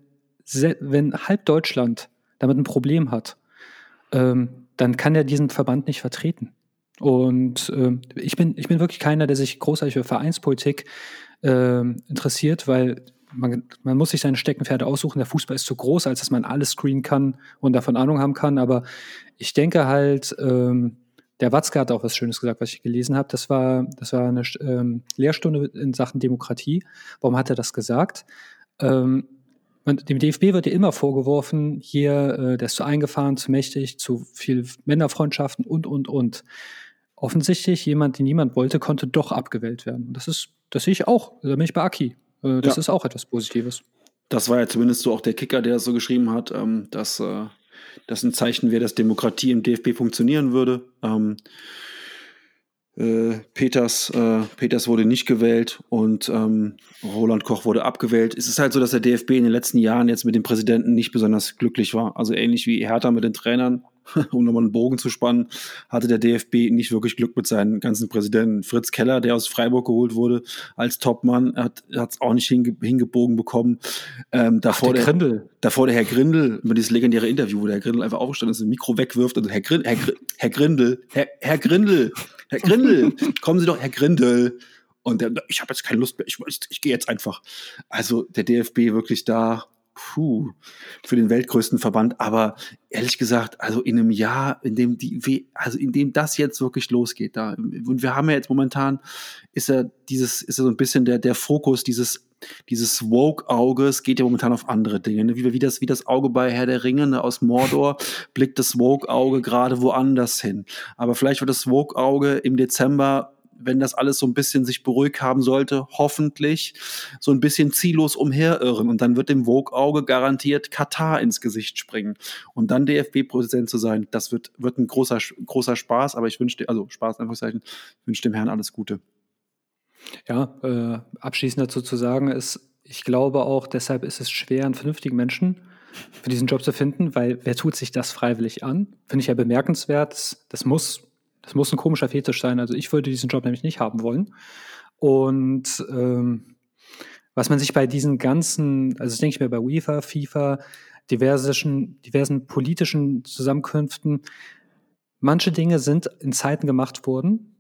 wenn halb Deutschland damit ein Problem hat, ähm, dann kann er diesen Verband nicht vertreten. Und ähm, ich bin ich bin wirklich keiner, der sich großartig für Vereinspolitik ähm, interessiert, weil man, man muss sich seine Steckenpferde aussuchen. Der Fußball ist zu groß, als dass man alles screenen kann und davon Ahnung haben kann. Aber ich denke halt, ähm, der Watzke hat auch was Schönes gesagt, was ich gelesen habe. Das war, das war eine ähm, Lehrstunde in Sachen Demokratie. Warum hat er das gesagt? Ähm, dem DFB wird ja immer vorgeworfen, hier, äh, der ist zu eingefahren, zu mächtig, zu viel Männerfreundschaften und, und, und. Offensichtlich, jemand, den niemand wollte, konnte doch abgewählt werden. Und das ist, das sehe ich auch. Da bin ich bei Aki. Äh, das ja. ist auch etwas Positives. Das war ja zumindest so auch der Kicker, der das so geschrieben hat, ähm, dass äh, das ein Zeichen wäre, dass Demokratie im DFB funktionieren würde. Ähm, äh, Peters, äh, Peters wurde nicht gewählt und ähm, Roland Koch wurde abgewählt. Es ist halt so, dass der DFB in den letzten Jahren jetzt mit dem Präsidenten nicht besonders glücklich war. Also ähnlich wie Hertha mit den Trainern, um nochmal einen Bogen zu spannen, hatte der DFB nicht wirklich Glück mit seinen ganzen Präsidenten. Fritz Keller, der aus Freiburg geholt wurde als Topmann, hat es auch nicht hinge hingebogen bekommen. Ähm, davor, Ach, der, der davor der Herr Grindel, über dieses legendäre Interview, wo der Herr Grindel einfach aufgestanden ist, ein Mikro wegwirft und Herr, Grin Herr, Gr Herr Grindel, Herr, Herr Grindel, Herr Grindel, kommen Sie doch, Herr Grindel. Und der, ich habe jetzt keine Lust mehr, ich, ich, ich gehe jetzt einfach. Also der DFB wirklich da, puh, für den weltgrößten Verband. Aber ehrlich gesagt, also in einem Jahr, in dem die, also in dem das jetzt wirklich losgeht, da, und wir haben ja jetzt momentan, ist ja dieses, ist ja so ein bisschen der, der Fokus dieses dieses Woke-Auges geht ja momentan auf andere Dinge. Ne? Wie, wie, das, wie das Auge bei Herr der Ringe ne? aus Mordor blickt das Woke-Auge gerade woanders hin. Aber vielleicht wird das Woke-Auge im Dezember wenn das alles so ein bisschen sich beruhigt haben sollte, hoffentlich so ein bisschen ziellos umherirren. Und dann wird dem Vogue-Auge garantiert Katar ins Gesicht springen. Und dann DFB-Präsident zu sein, das wird, wird ein großer, großer Spaß. Aber ich wünsche, also Spaß, in Anführungszeichen, wünsche dem Herrn alles Gute. Ja, äh, abschließend dazu zu sagen ist, ich glaube auch, deshalb ist es schwer, einen vernünftigen Menschen für diesen Job zu finden, weil wer tut sich das freiwillig an? Finde ich ja bemerkenswert. Das muss, das muss ein komischer Fetisch sein. Also ich würde diesen Job nämlich nicht haben wollen. Und ähm, was man sich bei diesen ganzen, also das denke ich mir bei UEFA, FIFA, diversen, diversen politischen Zusammenkünften, manche Dinge sind in Zeiten gemacht worden,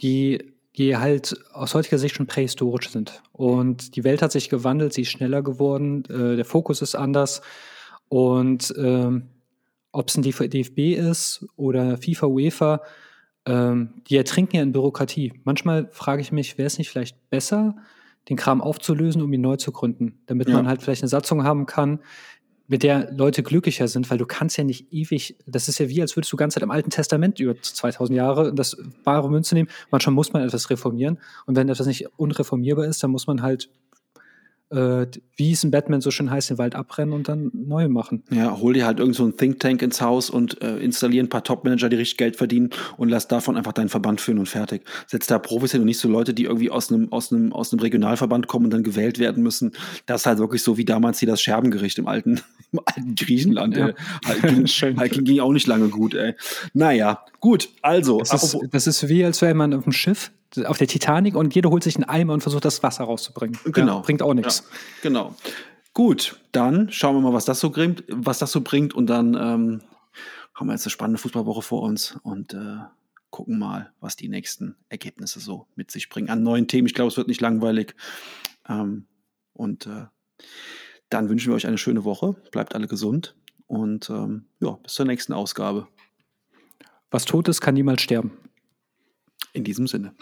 die die halt aus heutiger Sicht schon prähistorisch sind. Und die Welt hat sich gewandelt, sie ist schneller geworden, äh, der Fokus ist anders. Und ähm, ob es ein DFB ist oder FIFA, UEFA, ähm, die ertrinken ja in Bürokratie. Manchmal frage ich mich, wäre es nicht vielleicht besser, den Kram aufzulösen, um ihn neu zu gründen, damit ja. man halt vielleicht eine Satzung haben kann, mit der Leute glücklicher sind, weil du kannst ja nicht ewig, das ist ja wie, als würdest du ganz Zeit im Alten Testament über 2000 Jahre das wahre Münze nehmen. Manchmal muss man etwas reformieren und wenn etwas nicht unreformierbar ist, dann muss man halt wie es in Batman so schön heißt, den Wald abbrennen und dann neu machen. Ja, hol dir halt irgend so ein Think Tank ins Haus und äh, installier ein paar Top-Manager, die richtig Geld verdienen und lass davon einfach deinen Verband führen und fertig. Setz da Profis hin und nicht so Leute, die irgendwie aus einem, aus einem, aus einem Regionalverband kommen und dann gewählt werden müssen. Das ist halt wirklich so wie damals hier das Scherbengericht im alten, im alten Griechenland. Ja. Ey. Halt, ging, Schön. Halt, ging auch nicht lange gut, ey. Naja, gut, also. Das ist, das ist wie, als wäre man auf dem Schiff auf der Titanic und jeder holt sich einen Eimer und versucht das Wasser rauszubringen. Genau. Ja, bringt auch nichts. Ja, genau. Gut, dann schauen wir mal, was das so bringt, was das so bringt und dann ähm, haben wir jetzt eine spannende Fußballwoche vor uns und äh, gucken mal, was die nächsten Ergebnisse so mit sich bringen. An neuen Themen. Ich glaube, es wird nicht langweilig. Ähm, und äh, dann wünschen wir euch eine schöne Woche. Bleibt alle gesund und ähm, ja, bis zur nächsten Ausgabe. Was tot ist, kann niemals sterben. In diesem Sinne.